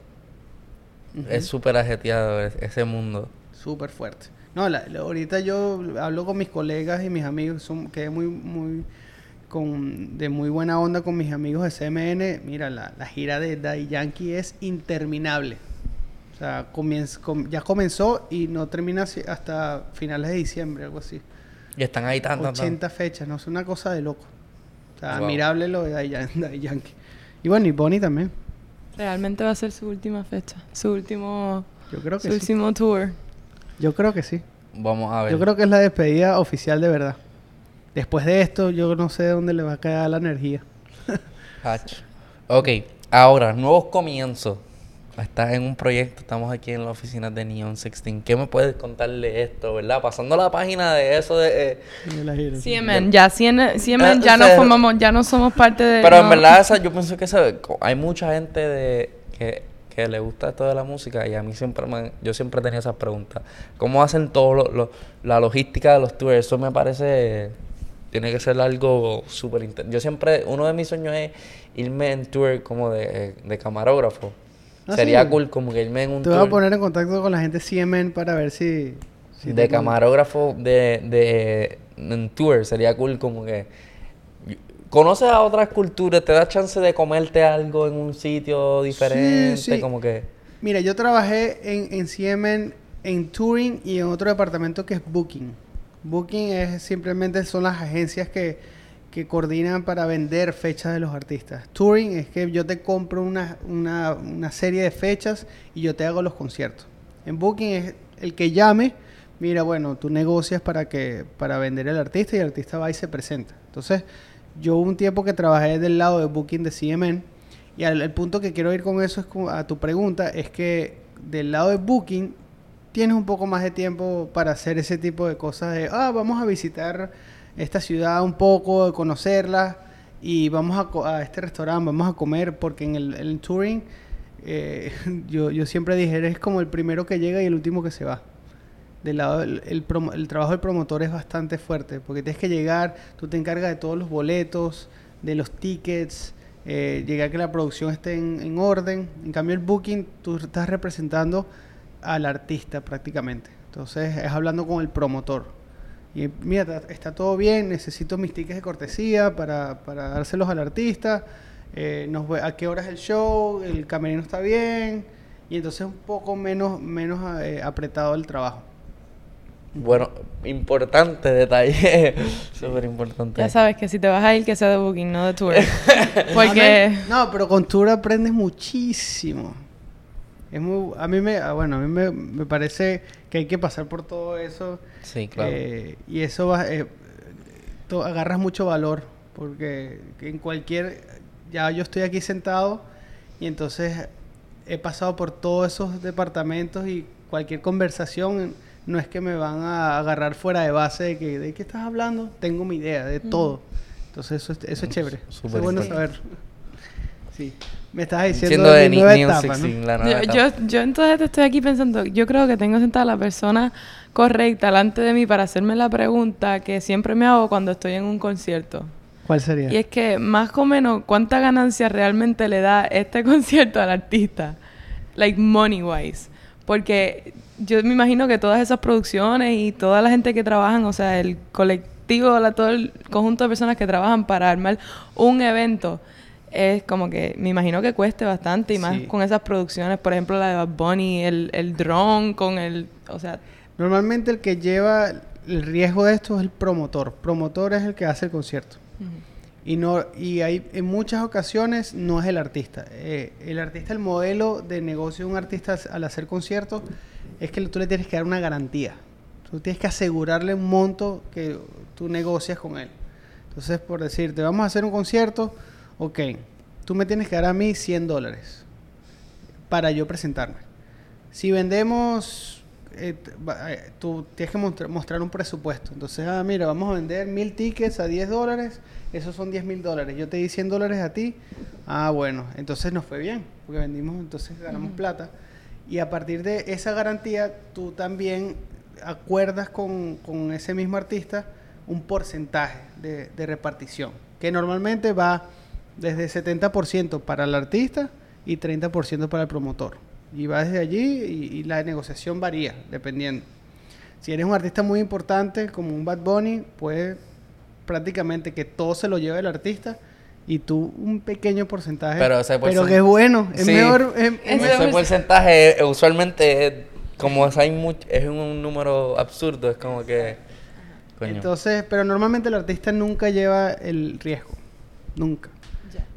Es súper ajeteado es- ese mundo. Súper fuerte. No, la- la- ahorita yo hablo con mis colegas y mis amigos, son, quedé muy, muy, con, de muy buena onda con mis amigos de CMN. Mira, la, la gira de Daddy Yankee es interminable. O sea, comienza, com- ya comenzó y no termina hasta finales de diciembre, algo así. Y están ahí tan, tan, tan. 80 fechas, no es una cosa de loco. O sea, Wow. admirable lo de Daddy Yan- Daddy Yankee. Y bueno, y Bonnie también. Realmente va a ser su última fecha, su último, Yo creo su que sí. último tour. Yo creo que sí. Vamos a ver. Yo creo que es la despedida oficial de verdad. Después de esto, yo no sé de dónde le va a quedar la energía. Hach. Ok, ahora, nuevos comienzos. Estás en un proyecto, estamos aquí en la oficina de Neon 16. ¿Qué me puedes contar de esto, verdad? Pasando la página de eso de... eh, De. CMN, ya CMN, CMN Eh, ya o no formamos, ya no somos parte de. Pero en verdad esa, yo pienso que esa- hay mucha gente de que, que le gusta esto de la música y a mí siempre me, yo siempre tenía esas preguntas. ¿Cómo hacen todo lo, lo- la logística de los tours? Eso me parece tiene que ser algo súper intenso. Yo siempre, uno de mis sueños es irme en tour como de, de camarógrafo. ¿Ah, Sería sí? cool como que irme en un Te voy a poner en contacto con la gente CMN para ver si... si de camarógrafo de, de en tour. Sería cool como que conoces a otras culturas, te da chance de comerte algo en un sitio diferente, sí. como que Mira, yo trabajé en, en CMN, en Touring y en otro departamento que es Booking. Booking es simplemente son las agencias que, que coordinan para vender fechas de los artistas. Touring es que yo te compro una, una, una serie de fechas y yo te hago los conciertos. En Booking es el que llame, mira, bueno, tú negocias para que para vender el artista y el artista va y se presenta. Entonces, yo un tiempo que trabajé del lado de Booking de CMN y al, el punto que quiero ir con eso es a tu pregunta, es que del lado de Booking tienes un poco más de tiempo para hacer ese tipo de cosas de, ah, vamos a visitar esta ciudad un poco, conocerla y vamos a, a este restaurante, vamos a comer, porque en el, touring eh, yo, yo siempre dije, eres como el primero que llega y el último que se va. Del lado el, el trabajo del promotor es bastante fuerte, porque tienes que llegar, tú te encargas de todos los boletos, de los tickets, eh, llegar que la producción esté en, en orden. En cambio el booking, tú estás representando al artista prácticamente. Entonces es hablando con el promotor. Y mira, está todo bien, necesito mis tickets de cortesía para, para dárselos al artista. eh, nos ve- a qué hora es el show, el camerino está bien. Y entonces un poco menos, menos eh, apretado el trabajo. Bueno, importante detalle. Súper importante. Ya sabes que si te vas a ir, que sea de booking, no de tour. Porque... No, pero con tour aprendes muchísimo. Es muy, a mí me, ah, bueno, a mí me, me parece que hay que pasar por todo eso. Sí, claro. Eh, y eso va, eh, to- agarras mucho valor porque en cualquier, ya yo estoy aquí sentado y entonces he pasado por todos esos departamentos y cualquier conversación no es que me van a agarrar fuera de base de que de qué estás hablando, tengo mi idea de todo. Entonces eso, es- eso es chévere. Eso Súper es bueno saber. Sí. Me estás diciendo Siendo de de mi Ni- nueva New etapa, ¿no? 16, la nueva Yo, etapa. yo, yo entonces estoy aquí pensando, yo creo que tengo sentada a la persona correcta delante de mí para hacerme la pregunta que siempre me hago cuando estoy en un concierto. ¿Cuál sería? Y es que más o menos cuánta ganancia realmente le da este concierto al artista, like money wise, porque yo me imagino que todas esas producciones y toda la gente que trabajan, o sea, el colectivo, la, todo el conjunto de personas que trabajan para armar un evento es como que me imagino que cueste bastante y más Sí. con esas producciones, por ejemplo la de Bad Bunny, el, el drone con el, o sea, Normalmente el que lleva el riesgo de esto es el promotor. Promotor es el que hace el concierto. Y no y hay en muchas ocasiones no es el artista. Eh, el artista, el modelo de negocio de un artista al hacer conciertos es que tú le tienes que dar una garantía. Tú tienes que asegurarle un monto que tú negocias con él. Entonces, por decirte, vamos a hacer un concierto, ok, tú me tienes que dar a mí 100 dólares para yo presentarme. Si vendemos, eh, eh, tú tienes que mostra- mostrar un presupuesto. Entonces, ah, mira, vamos a vender mil tickets a 10 dólares, esos son 10 mil dólares. Yo te di 100 dólares a ti, ah, bueno, entonces nos fue bien, porque vendimos, entonces ganamos plata. Y a partir de esa garantía, tú también acuerdas con, con ese mismo artista un porcentaje de, de repartición, que normalmente va desde 70% para el artista y 30% para el promotor. Y va desde allí y, y la negociación varía, dependiendo. Si eres un artista muy importante, como un Bad Bunny, pues prácticamente que todo se lo lleva el artista y tú un pequeño porcentaje. Pero ese pero porcen- que es bueno, es Sí. mejor. es- es Ese mejor- porcentaje eh, usualmente es, como es, hay much- es un número absurdo, es como que... Coño. Entonces, pero normalmente el artista nunca lleva el riesgo. Nunca.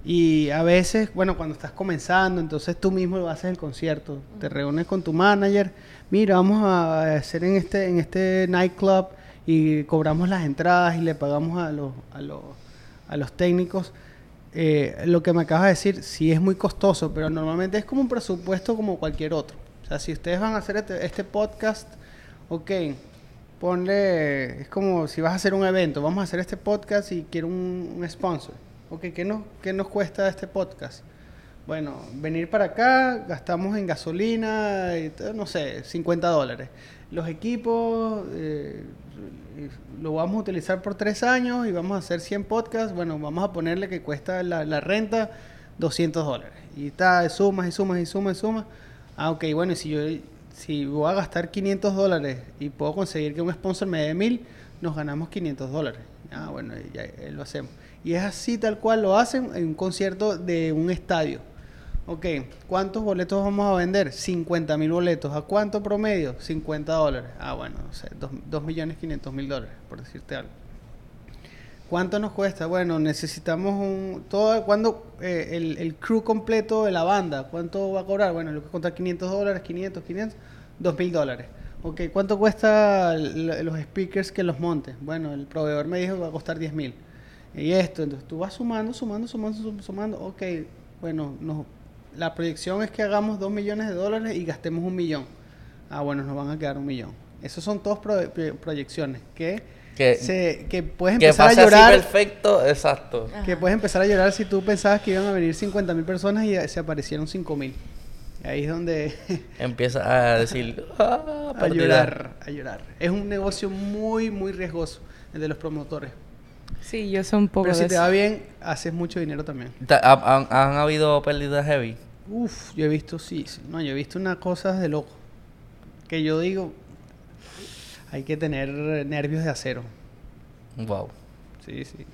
Y a veces, bueno, cuando estás comenzando, entonces tú mismo lo haces el concierto. Te reúnes con tu manager. Mira, vamos a hacer en este, en este nightclub y cobramos las entradas y le pagamos a los, a los, a los técnicos. Eh, lo que me acabas de decir, sí es muy costoso, pero normalmente es como un presupuesto como cualquier otro. O sea, si ustedes van a hacer este, este podcast, ok, ponle, es como si vas a hacer un evento, vamos a hacer este podcast y quiero un, un sponsor. Ok, ¿qué nos, ¿qué nos cuesta este podcast? Bueno, venir para acá, gastamos en gasolina, no sé, 50 dólares. Los equipos eh, lo vamos a utilizar por tres años y vamos a hacer 100 podcasts. Bueno, vamos a ponerle que cuesta la, renta 200 dólares. Y está, sumas y sumas y sumas y sumas. Ah, ok, bueno, y si yo voy a gastar 500 dólares y puedo conseguir que un sponsor me dé 1000, nos ganamos 500 dólares. Ah, bueno, ya eh, lo hacemos. Y es así tal cual lo hacen en un concierto de un estadio. Ok, ¿cuántos boletos vamos a vender? 50 mil boletos. ¿A cuánto promedio? 50 dólares. Ah, bueno, no sé, 2 millones 500 mil dólares, por decirte algo. ¿Cuánto nos cuesta? Bueno, necesitamos un... Todo, ¿cuándo, eh, el, el crew completo de la banda, ¿cuánto va a cobrar? Bueno, lo que contar 500 dólares, 500, 500, 2 mil dólares. Ok, ¿cuánto cuesta los speakers que los montes? Bueno, el proveedor me dijo que va a costar 10 mil. Y esto, entonces tú vas sumando, sumando, sumando, sum- sumando. Ok, bueno, nos, la proyección es que hagamos 2 millones de dólares y gastemos un millón. Ah, bueno, nos van a quedar un millón. Esos son todos pro- pro- proyecciones que Que, se- que puedes que empezar a pase así llorar. perfecto, exacto. Que puedes empezar a llorar si tú pensabas que iban a venir 50 mil personas y se aparecieron 5 mil. Ahí es donde Empieza a decir, ah, a perdida". llorar, a llorar. Es un negocio muy, muy riesgoso el de los promotores. Sí, yo sé un poco Pero si te eso. va bien, haces mucho dinero también. Ta- ha- ¿Han, han habido pérdidas heavy? Uf, yo he visto, sí, sí. No, yo he visto unas cosas de loco. Que yo digo, hay que tener nervios de acero. Wow. Sí, sí.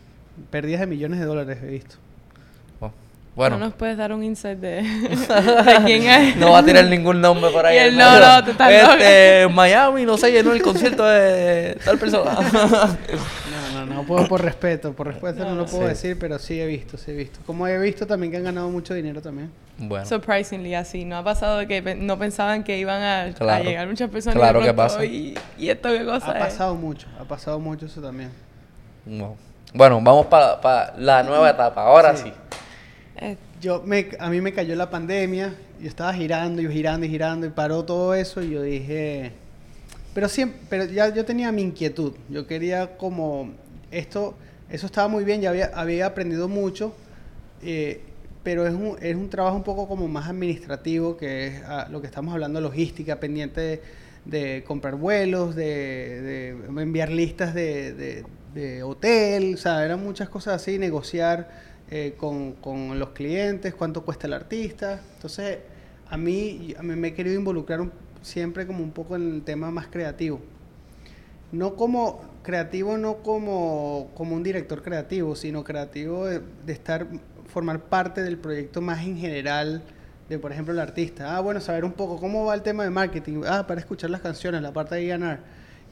Pérdidas de millones de dólares he visto. Wow. Bueno, ¿No nos puedes dar un insight de, de quién es? no va a tirar ningún nombre por ahí. Y hermano. no, no, estás Este, Miami, no sé, llenó el concierto de tal persona. No, no, no puedo por respeto, por respeto no, lo puedo Sí. decir, pero sí he visto, sí he visto. Como he visto también que han ganado mucho dinero también. bueno, Surprisingly, así. ¿No ha pasado de que pe- no pensaban que iban a, llegar muchas personas? Claro que pasa. Y, y esto qué cosa Ha es? pasado mucho, ha pasado mucho eso también. wow. bueno, vamos para la nueva etapa. Ahora sí. Eh, Yo me, a mí me cayó la pandemia, yo estaba girando y girando y girando y paró todo eso y yo dije, pero siempre, pero ya yo tenía mi inquietud, yo quería como esto, eso estaba muy bien, ya había, había aprendido mucho, eh, pero es un, es un trabajo un poco como más administrativo, que es ah, lo que estamos hablando, logística, pendiente de, de comprar vuelos, de, de enviar listas de- de hotel, o sea, eran muchas cosas así, negociar eh, con, con los clientes, cuánto cuesta el artista. Entonces, a mí, a mí me he querido involucrar un- siempre como un poco en el tema más creativo. No como creativo, no como, como un director creativo, sino creativo de, estar, formar parte del proyecto más en general de, por ejemplo, el artista. Ah, bueno, saber un poco cómo va el tema de marketing. Ah, para escuchar las canciones, la parte de ganar.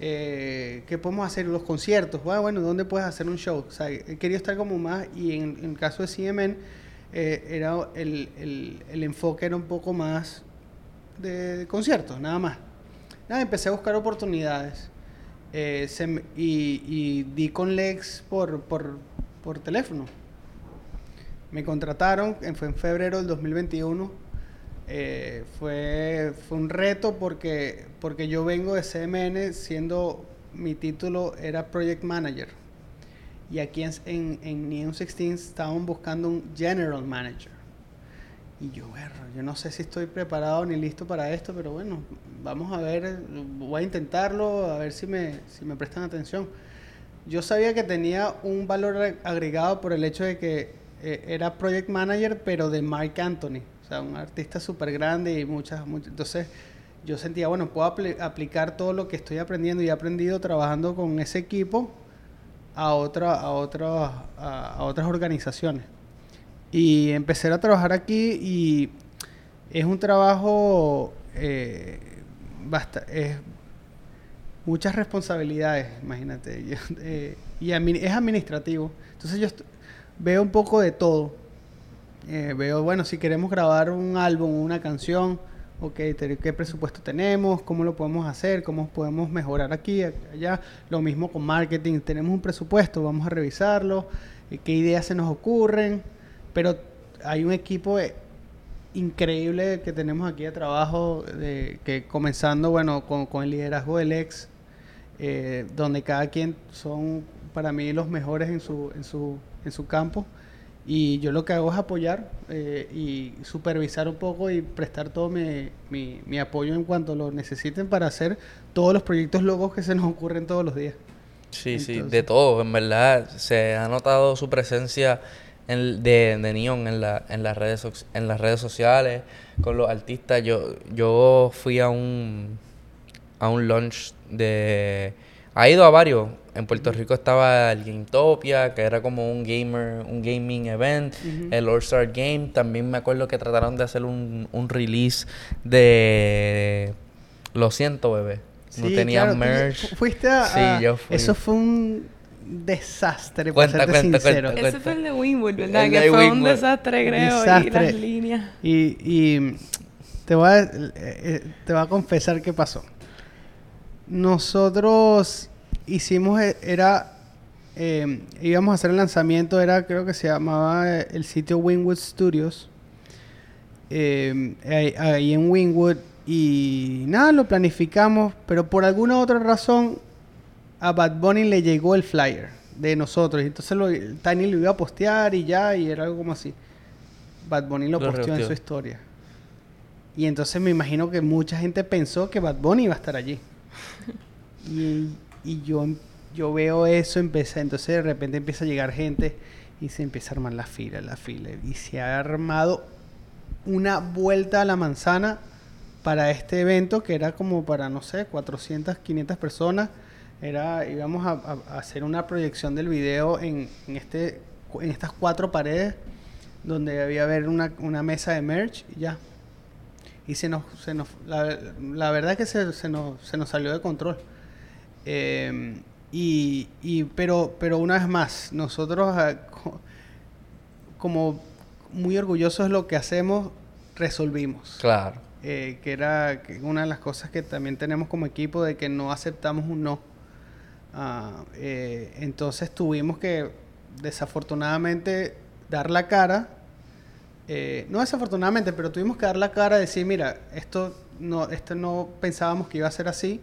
Eh, ¿Qué podemos hacer? Los conciertos. Ah, bueno, ¿dónde puedes hacer un show? O sea, querido estar como más, y en, en el caso de CMN, eh, era el, el- el enfoque era un poco más de conciertos, nada más. Nada, empecé a buscar oportunidades. Eh, se y, di con Lex por, por, por teléfono. Me contrataron, en- fue en febrero del 2021. Eh, fue, fue un reto porque, porque yo vengo de CMN siendo, mi título era Project Manager. Y aquí en, en, en Neon 16 estaban buscando un General Manager. Y yo, bueno, yo no sé si estoy preparado ni listo para esto, pero bueno, vamos a ver, voy a intentarlo, a ver si me, si me prestan atención. Yo sabía que tenía un valor ag- agregado por el hecho de que eh, era project manager, pero de Mark Anthony, o sea, un artista súper grande y muchas, muchas. Entonces, yo sentía, bueno, puedo apli- aplicar todo lo que estoy aprendiendo y he aprendido trabajando con ese equipo a, otra, a, otra, a, a otras organizaciones. Y empecé a trabajar aquí y es un trabajo, eh, basta, es muchas responsabilidades, imagínate. Yo, eh, y es administrativo. Entonces yo veo un poco de todo. Eh, veo, bueno, si queremos grabar un álbum, una canción, ok, ¿qué presupuesto tenemos? ¿Cómo lo podemos hacer? ¿Cómo podemos mejorar aquí, allá? Lo mismo con marketing, tenemos un presupuesto, vamos a revisarlo, eh, qué ideas se nos ocurren, pero hay un equipo eh, increíble que tenemos aquí de trabajo, de, que comenzando, bueno, con, con el liderazgo del ex, eh, donde cada quien son para mí los mejores en su, en su, en su campo. Y yo lo que hago es apoyar eh, y supervisar un poco y prestar todo mi, mi, mi apoyo en cuanto lo necesiten para hacer todos los proyectos locos que se nos ocurren todos los días. Sí, sí, Entonces- de todo, en verdad. Se ha notado su presencia en- de, de Neon en, la, en, las redes, en las redes sociales, con los artistas. Yo, yo fui a un, a un launch de... Ha ido a varios. En Puerto Rico estaba el Gametopia, que era como un gamer, un gaming event. El All Star Game. También me acuerdo que trataron de hacer un, un release de... Lo siento, bebé. No Sí, tenían claro, merch. fu- Fuiste a, Sí, yo fui. Eso fue un desastre, Cuenta, para serte cuenta, sincero. cuenta. Ese fue el de Winwood, ¿verdad? El que de fue un desastre, creo, y las líneas. Y, y te, voy a, eh, te voy a confesar qué pasó. Nosotros hicimos, eh, era, eh, íbamos a hacer el lanzamiento, era, creo que se llamaba eh, el sitio Wingwood Studios, eh, ahí, ahí en Wingwood, y nada, lo planificamos, pero por alguna otra razón a Bad Bunny le llegó el flyer de nosotros. Y entonces lo, Tiny lo iba a postear y ya, y era algo como así. Bad Bunny lo, Lo posteó en su historia. Y entonces me imagino que mucha gente pensó que Bad Bunny iba a estar allí. y, y yo, yo veo eso, empecé, entonces de repente empieza a llegar gente y se empieza a armar la fila, la fila. Y se ha armado una vuelta a la manzana para este evento que era como para, no sé, 400, 500 personas. Era, íbamos a, a- hacer una proyección del video en, en, este, en estas cuatro paredes donde había haber una, una mesa de merch y ya. Y se nos, se nos la, la verdad es que se, se nos, se nos salió de control. Eh, y, y, pero, pero una vez más, nosotros ah, co- como muy orgullosos de lo que hacemos, resolvimos. Claro. Eh, que era una de las cosas que también tenemos como equipo de que no aceptamos un no. Ah, eh, entonces tuvimos que desafortunadamente dar la cara, eh, no desafortunadamente, pero tuvimos que dar la cara decir, mira, esto no, esto no pensábamos que iba a ser así,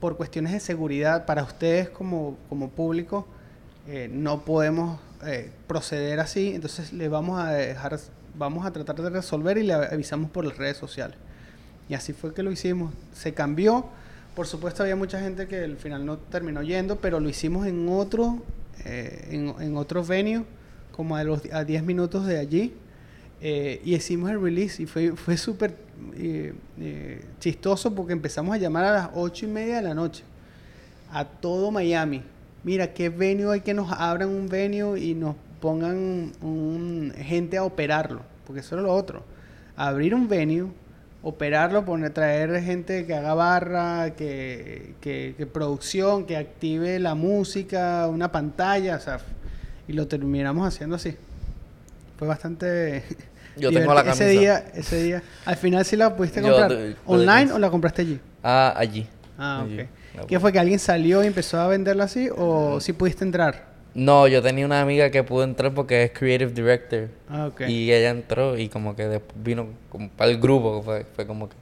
por cuestiones de seguridad para ustedes como, como público, eh, no podemos eh, proceder así, entonces le vamos a dejar, vamos a tratar de resolver y le avisamos por las redes sociales. Y así fue que lo hicimos. Se cambió. Por supuesto había mucha gente que al final no terminó yendo, pero lo hicimos en otro, eh, en, en otro venue, como a, los, a 10 minutos de allí. Eh, y hicimos el release y fue, fue súper eh, eh, chistoso porque empezamos a llamar a las 8 y media de la noche a todo Miami. Mira, ¿qué venue hay que nos abran un venue y nos pongan gente a operarlo? Porque eso era lo otro. Abrir un venue, operarlo, poner, traer gente que haga barra, que, que, que producción, que active la música, una pantalla, o sea, y lo terminamos haciendo así. Fue bastante... Yo tengo la divertido. Ese camisa. día, ese día, al final sí la pudiste Yo comprar. ¿Online o la compraste allí? Ah, allí. Ah, Allí. ok. La ¿Qué fue que alguien salió y empezó a venderla así o si pudiste entrar? No, yo tenía una amiga que pudo entrar porque es creative director. Ah. Y ella entró y como que vino como para el grupo, fue, fue como que...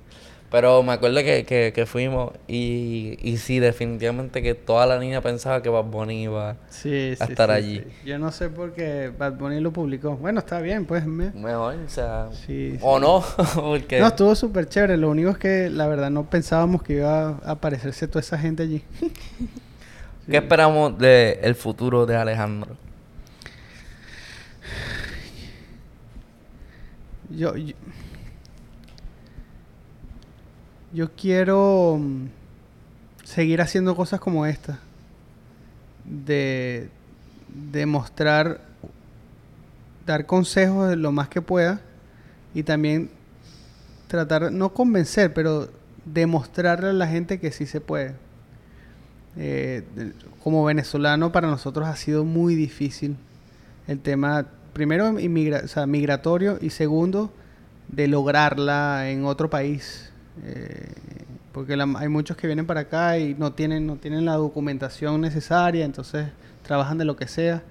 Pero me acuerdo que, que, que fuimos y, y sí, definitivamente que toda la niña pensaba que Bad Bunny iba Sí, a sí, estar sí, allí. Yo no sé por qué Bad Bunny lo publicó. Bueno, está bien, pues. me- mejor, o sea... Sí, O no, porque... No, estuvo súper chévere. Lo único es que la verdad no pensábamos que iba a aparecerse toda esa gente allí. ¿Qué esperamos del futuro de Alejandro? Yo, yo, yo quiero mm, seguir haciendo cosas como esta. De, de mostrar, dar consejos de lo más que pueda y también tratar, no convencer, pero demostrarle a la gente que sí se puede. Eh, como venezolano para nosotros ha sido muy difícil el tema, primero inmigra- o migratorio y segundo de lograrla en otro país. Eh, porque la- hay muchos que vienen para acá y no tienen, no tienen la documentación necesaria, entonces trabajan de lo que sea.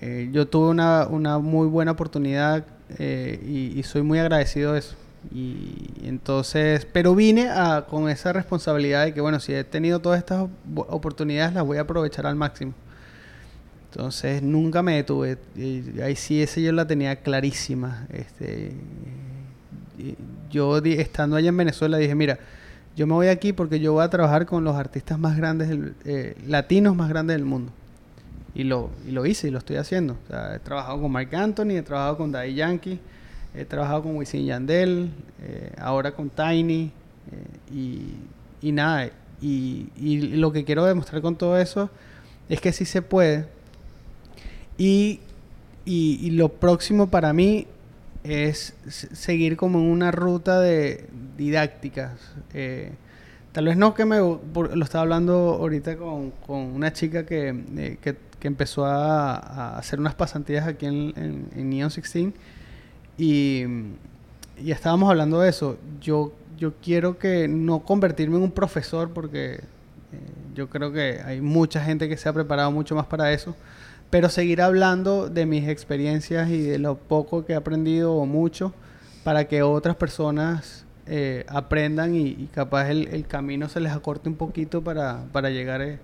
Eh, yo tuve una, una muy buena oportunidad eh, y, y soy muy agradecido de eso. Y entonces, pero vine con esa responsabilidad de que, bueno, si he tenido todas estas op- oportunidades, las voy a aprovechar al máximo. Entonces, nunca me detuve. Y ahí sí, ese yo la tenía clarísima. Este, yo, estando allá en Venezuela, dije, mira, yo me voy aquí porque yo voy a trabajar con los artistas más grandes, del- eh, latinos más grandes del mundo. Y lo, y lo hice y lo estoy haciendo. He trabajado con Mark Anthony, he trabajado con Daddy Yankee, he trabajado con Wisin Yandel, eh, ahora con Tiny. eh, y, nada, y, lo que quiero demostrar con todo eso es que sí se puede. Y, y, lo próximo para mí es seguir como en una ruta de didácticas. Eh, tal vez no que me... lo estaba hablando ahorita con, con una chica que, que, empezó a, hacer unas pasantías aquí en, en Neon 16 y, estábamos hablando de eso. Yo, yo quiero que no convertirme en un profesor porque eh, yo creo que hay mucha gente que se ha preparado mucho más para eso. Pero seguir hablando de mis experiencias y de lo poco que he aprendido o mucho para que otras personas eh, aprendan y, capaz el, camino se les acorte un poquito para, para llegar eh,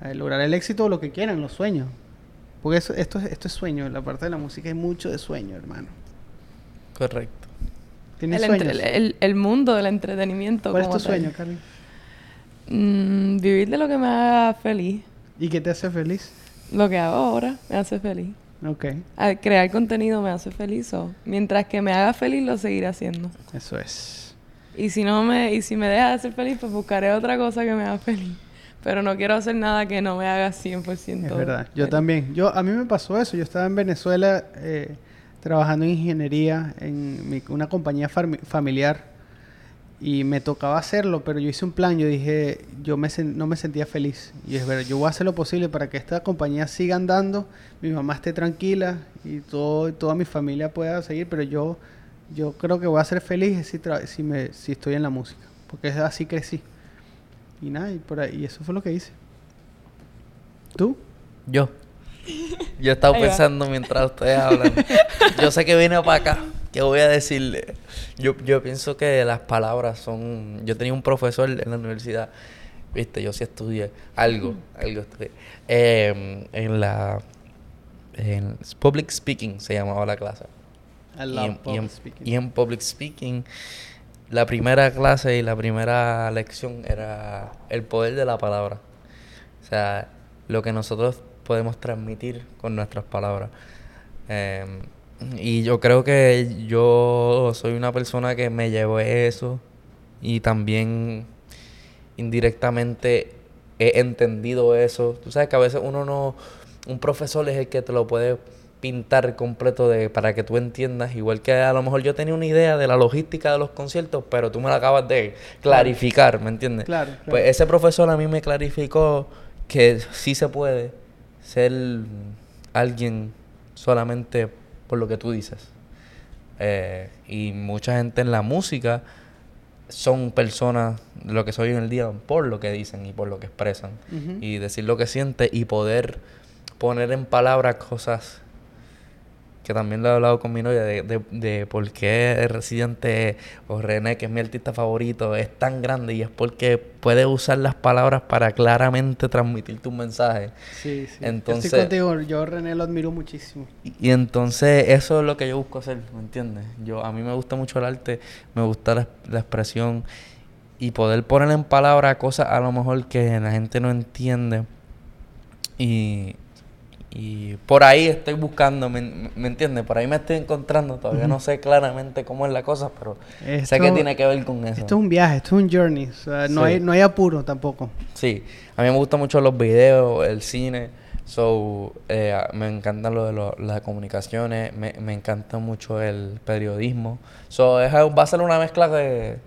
a lograr el éxito o lo que quieran, los sueños. Porque eso, esto, es, esto es sueño, la parte de la música hay mucho de sueño, hermano. Correcto. ¿Tienes El, sueños? entre- el- el mundo del entretenimiento. ¿Cuál es tu tal. sueño, Carly? Mm, vivir de lo que me haga feliz. ¿Y qué te hace feliz? Lo que hago ahora me hace feliz. Ok, Al crear contenido me hace feliz. o mientras que me haga feliz, lo seguiré haciendo. eso es. Y si no me, y si me deja de ser feliz, pues buscaré otra cosa que me haga feliz. Pero no quiero hacer nada que no me haga 100%. Es verdad. Yo feliz. también. Yo, a mí me pasó eso. Yo estaba en Venezuela eh, trabajando en ingeniería en una compañía fami- familiar y me tocaba hacerlo, pero yo hice un plan. Yo dije, yo me no me sentía feliz. Y es verdad, yo voy a hacer lo posible para que esta compañía siga andando, mi mamá esté tranquila y todo, toda mi familia pueda seguir, pero yo, yo creo que voy a ser feliz si, me, si estoy en la música, porque es así crecí. Y nada, y, por ahí, y eso fue lo que hice. ¿Tú? Yo. Yo estaba Ahí va. pensando mientras ustedes hablan. Yo sé que vine para acá. ¿Qué voy a decirle? Yo, yo pienso que las palabras son... Yo tenía un profesor en la universidad. Viste, yo sí estudié algo. Algo estudié. Eh, en la... En public speaking se llamaba la clase. I Y love en, y public en- speaking. y en public speaking, la primera clase y la primera lección era el poder de la palabra. O sea, lo que nosotros podemos transmitir con nuestras palabras. Em, y yo creo que yo soy una persona que me llevó eso y también indirectamente he entendido eso. Tú sabes que a veces uno no, un profesor es el que te lo puede pintar completo de para que tú entiendas, igual que a lo mejor yo tenía una idea de la logística de los conciertos, pero tú me la acabas de clarificar, ¿me entiendes? Claro, claro. Pues ese profesor a mí me clarificó que sí se puede ser alguien solamente por lo que tú dices. Eh, y mucha gente en la música son personas de lo que soy en el día por lo que dicen y por lo que expresan. Y decir lo que siente y poder poner en palabras cosas que también lo he hablado con mi novia de, de, de por qué Residente o René, que es mi artista favorito, es tan grande y es porque puede usar las palabras para claramente transmitir tu mensaje. Sí, sí. Entonces- Yo estoy contigo. Yo René lo admiro muchísimo. Y, y entonces eso es lo que yo busco hacer, ¿me entiendes? Yo, a mí me gusta mucho el arte, me gusta la, la expresión y poder poner en palabras cosas a lo mejor que la gente no entiende. Y, y por ahí estoy buscando, ¿me, me entiendes? Por ahí me estoy encontrando, todavía no sé claramente cómo es la cosa, pero sé que tiene que ver con eso. Esto es un viaje, esto es un journey. O sea, no, Sí. hay, no hay apuro tampoco. Sí, a mí me gustan mucho los videos, el cine, so, eh, me encantan lo de lo- las comunicaciones, me, me encanta mucho el periodismo. So, es, va a ser una mezcla de...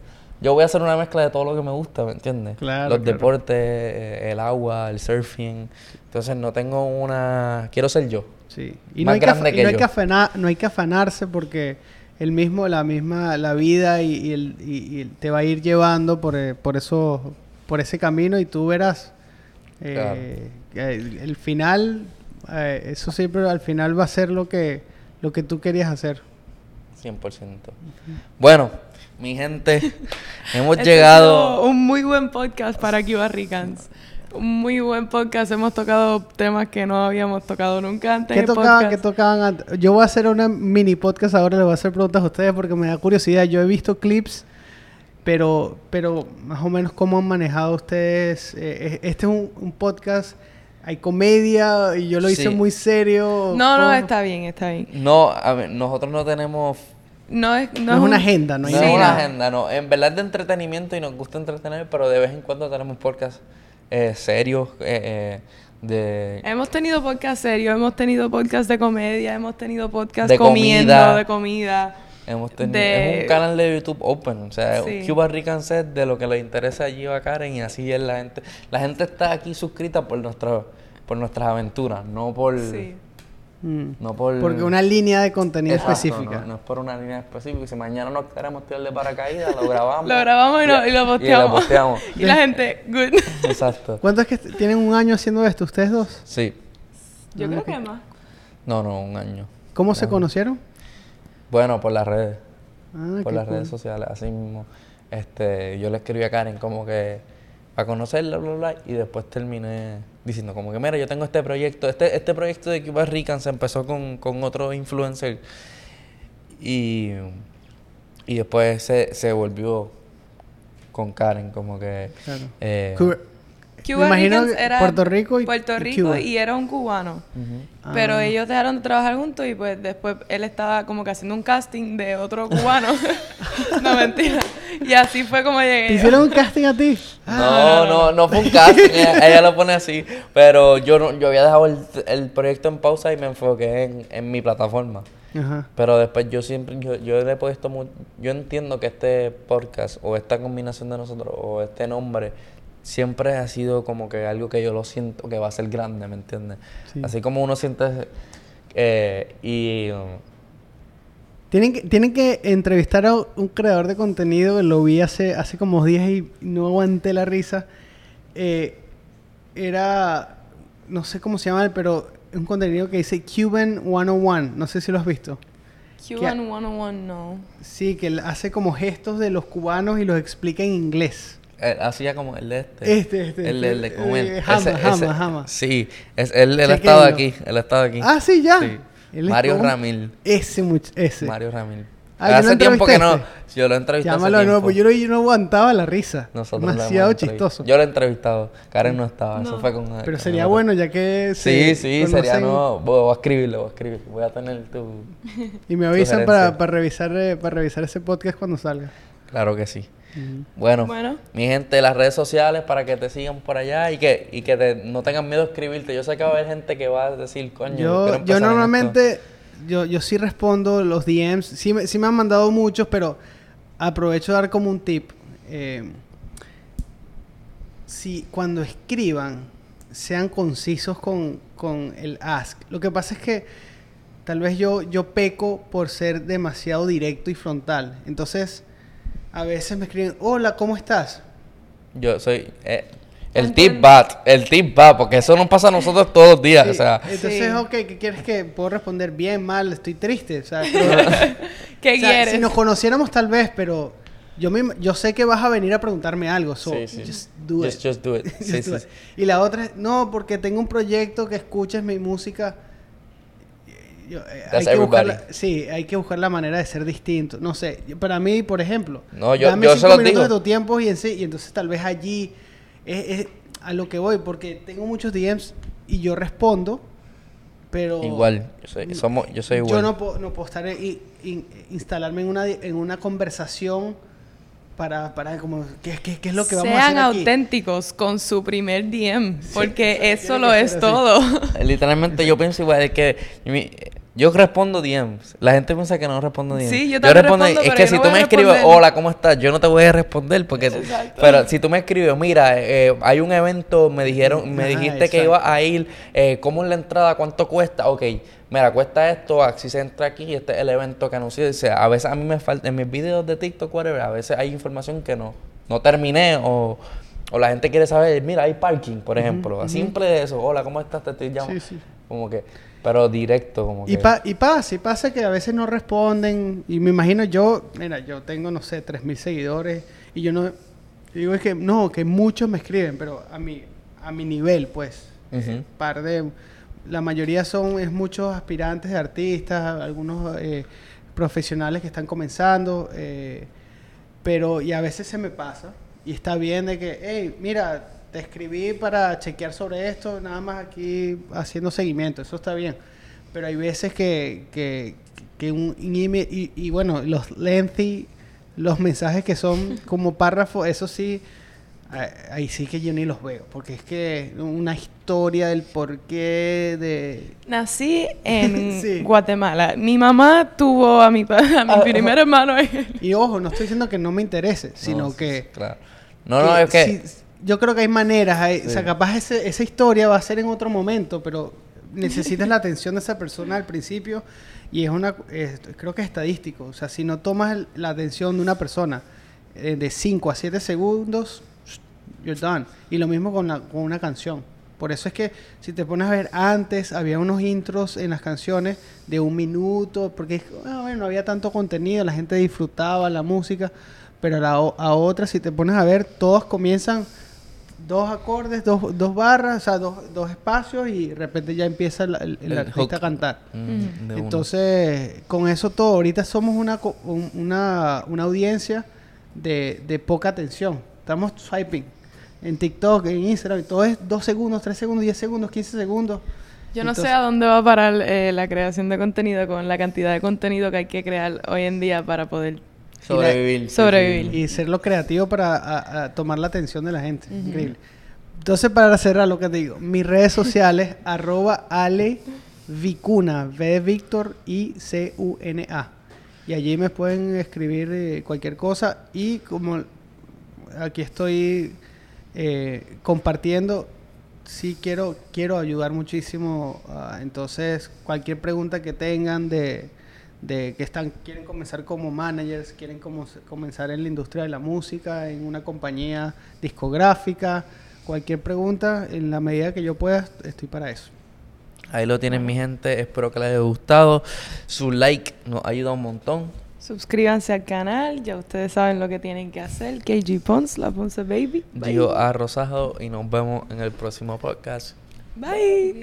Yo voy a hacer una mezcla de todo lo que me gusta, ¿me entiendes? Claro, Los claro. deportes, eh, el agua, el surfing. Entonces no tengo una... Quiero ser yo. Sí. Y no hay, que, y no hay que afana- no hay que afanarse porque el mismo, la misma, la vida y, y el, y- y te va a ir llevando por, eh, por eso, por ese camino y tú verás eh, que el, el final, eh, eso siempre al final va a ser lo que, lo que tú querías hacer. 100%. Bueno, mi gente, hemos Este llegado... un muy buen podcast para Cuba Ricans. Un muy buen podcast. Hemos tocado temas que no habíamos tocado nunca antes. ¿Qué, tocaban, podcast. ¿Qué tocaban antes? Yo voy a hacer una mini podcast ahora, les voy a hacer preguntas a ustedes porque me da curiosidad. Yo he visto clips, pero, pero más o menos cómo han manejado ustedes. eh, este es un, un podcast, hay comedia y yo lo hice Sí. muy serio. No, no, ¿cómo? está bien, está bien. No, a ver, nosotros no tenemos No es, no No es una agenda, no No, hay es Sí, una no. agenda, no. En verdad es de entretenimiento y nos gusta entretener, pero de vez en cuando tenemos podcasts eh, serios eh, eh, de... Hemos tenido podcast serios, hemos tenido podcast de comedia, hemos tenido podcast De comiendo, comida. de comida. Hemos tenido, de- Es un canal de YouTube open, o sea, Sí. Cuba Rican Set de lo que le interesa allí a Karen y así es la gente. La gente está aquí suscrita por nuestra, por nuestras aventuras, no por... Sí. Mm. No por... Porque una línea de contenido Exacto, específica. No, no es por una línea específica. Si mañana nos queremos tirar de paracaídas, lo grabamos. Lo grabamos y, lo, y lo posteamos. Y lo posteamos. Y la gente, good. Exacto. ¿Cuánto es que tienen un año haciendo esto ustedes dos? Sí. Yo creo que más. No, no, un año. ¿Cómo se conocieron? Bueno, por las redes. Ah, por las redes sociales, así mismo. Este, yo le escribí a Karen como que a conocerla, bla, bla, bla, y después terminé diciendo como que, mira, yo tengo este proyecto, este, este proyecto de Cuba Rican se empezó con, con otro influencer y, y después se, se volvió con Karen, como que... Claro. eh, Cuba- Cuba Ricans que era Puerto Rico y- Puerto y Rico Cuba. y era un cubano. Pero Ah. ellos dejaron de trabajar juntos y pues después él estaba como que haciendo un casting de otro cubano. no, mentira. Y así fue como llegué. ¿Te hicieron un casting a ti? No, no, no fue un casting, ella, ella lo pone así, pero yo no, yo había dejado el, el proyecto en pausa y me enfoqué en, en mi plataforma. Ajá. Pero después yo siempre, yo, yo le he puesto mu- yo entiendo que este podcast o esta combinación de nosotros o este nombre siempre ha sido como que algo que yo lo siento que va a ser grande, ¿me entiendes? Sí. Así como uno siente eh, y um, Tienen que, tienen que entrevistar a un creador de contenido, lo vi hace, hace como días y no aguanté la risa. Eh, era, no sé cómo se llama, pero es un contenido que dice Cuban 101, no sé si lo has visto. Cuban 101, no. Sí, que él hace como gestos de los cubanos y los explica en inglés. Hacía como el de este. Este, este, El, este, el de comer. eh, Jama, Ese- Jama. Sí, es, él, él ha estado Chequénlo. aquí, él ha estado aquí. Ah, sí, ya. Sí. Mario como- Ramil. Ese, much ese. Mario Ramil. Ah, ¿yo hace tiempo que no. Yo lo he entrevistado. hace Llámalo de nuevo, pues yo no, yo no aguantaba la risa. Nosotros Demasiado chistoso. Yo lo he entrevistado. Karen no estaba. Eso fue con. Pero con sería bueno ya que Sí, se sí, sería conocen no. Voy a escribirlo, voy a escribir. Voy a tener tu. Y me avisan para, para revisar eh, para revisar ese podcast cuando salga. Claro que sí. Bueno, Bueno. mi gente, las redes sociales para que te sigan por allá y que, y que te- no tengan miedo a escribirte. Yo sé que va a haber gente que va a decir, coño, Yo, yo en esto". normalmente, yo, yo sí respondo los DMs. Sí, me- sí me han mandado muchos, pero aprovecho de dar como un tip. Eh, si cuando escriban, sean concisos con, con el ask. Lo que pasa es que tal vez yo, yo peco por ser demasiado directo y frontal. Entonces, a veces me escriben, hola, ¿cómo estás? Yo soy. eh, el tip va, el tip va, porque eso nos pasa a nosotros todos los días. Sí, O sea, Entonces, Sí. ok, ¿qué quieres que puedo responder? Bien, mal, estoy triste. O sea, pero- ¿Qué O sea, quieres? Si nos conociéramos tal vez, pero yo me, yo sé que vas a venir a preguntarme algo, so Sí, sí. just do just, it. just do it. Just Sí, do sí, it. Y la otra es, no, porque tengo un proyecto que escuches mi música. Yo, eh, hay que buscar la- sí, hay que buscar la manera de ser distinto. No sé, yo- para mí, por ejemplo, No, yo- dame yo se cinco los minutos digo. de tu tiempo y, en sí- y entonces tal vez allí es, es a lo que voy, porque tengo muchos DMs y yo respondo, pero Igual, yo soy, somos, yo soy igual. yo no puedo, no puedo estar in- in- instalarme en una, en una conversación para, para como, ¿qué, qué, qué es lo que vamos a Sean hacer aquí? auténticos con su primer DM, porque tiene eso lo es así. todo. Literalmente yo pienso igual, es que mi- yo respondo DMs. La gente piensa que no respondo DMs. Sí, yo también respondo, es pero que si no tú me escribes, hola, ¿cómo estás? Yo no te voy a responder porque... Exacto. Pero si tú me escribes, mira, eh, hay un evento, me dijeron, me dijiste que iba a ir, eh, ¿cómo es la entrada? ¿Cuánto cuesta? Ok, mira, cuesta esto, así se entra aquí, este es el evento que anuncié. O sea, a veces a mí me falta, en mis videos de TikTok, whatever, a veces hay información que no, no terminé o... O la gente quiere saber, mira, hay parking, por ejemplo. Simple eso. Hola, ¿cómo estás? Te estoy llamando. Sí, sí. Como que, pero directo, como que. Y, pa- y pasa, y pasa que a veces no responden. Y me imagino yo, mira, yo tengo, no sé, 3.000 seguidores. Y yo no. Digo, es que no, que muchos me escriben, pero a mi, a mi nivel, pues. Ujú. Par de. La mayoría son, es muchos aspirantes de artistas, algunos eh, profesionales que están comenzando. eh, pero, y a veces se me pasa. Y está bien de que, hey, mira, te escribí para chequear sobre esto, nada más aquí haciendo seguimiento, eso está bien. Pero hay veces que, que, que un, email, y, y bueno, los lengthy, los mensajes que son como párrafos, eso sí, ahí- ahí sí que yo ni los veo, porque es que una historia del porqué de... Nací en Sí. Guatemala. Mi mamá tuvo a mi, a mi Ah, primer hermano. en- Y ojo, no estoy diciendo que no me interese, sino No, que... Claro. No, no, es que. sí, yo creo que hay maneras, hay- o sea, capaz ese- esa historia va a ser en otro momento, pero necesitas la atención de esa persona al principio y es una, es- creo que es estadístico, o sea, si no tomas el- la atención de una persona eh, de 5 a 7 segundos, you're done. Y lo mismo con, la- con una canción. Por eso es que si te pones a ver antes, había unos intros en las canciones de un minuto, porque ah, bueno, no había tanto contenido, la gente disfrutaba la música, pero a, la a otras, si te pones a ver, todas comienzan dos acordes, dos, dos barras, o sea, dos, dos espacios y de repente ya empieza el, el- el El artista hook. a cantar. Mm. Entonces, con eso todo, ahorita somos una, una, una audiencia de, de poca atención. Estamos swiping en TikTok, en Instagram, y todo es 2 segundos, 3 segundos, 10 segundos, 15 segundos. Yo no Entonces- sé a dónde va a parar eh, la creación de contenido con la cantidad de contenido que hay que crear hoy en día para poder... Sobrevivir. Sobrevivir. Y ser lo creativo para a- a tomar la atención de la gente. Increíble. Entonces, para cerrar lo que te digo, mis redes sociales, arroba Ale Vicuna, V de Víctor y C-U-N-A. Y allí me pueden escribir eh, cualquier cosa. Y como aquí estoy eh, compartiendo, sí quiero, quiero ayudar muchísimo. ah, entonces, cualquier pregunta que tengan de, de que están, quieren comenzar como managers, quieren como, comenzar en la industria de la música, en una compañía discográfica, cualquier pregunta, en la medida que yo pueda, estoy para eso. Ahí lo tienen mi gente, espero que les haya gustado. Su like nos ayuda un montón. Suscríbanse al canal, ya ustedes saben lo que tienen que hacer. KG Pons, la Ponce Baby. Bye. Gio A. Rosado y nos vemos en el próximo podcast. Bye.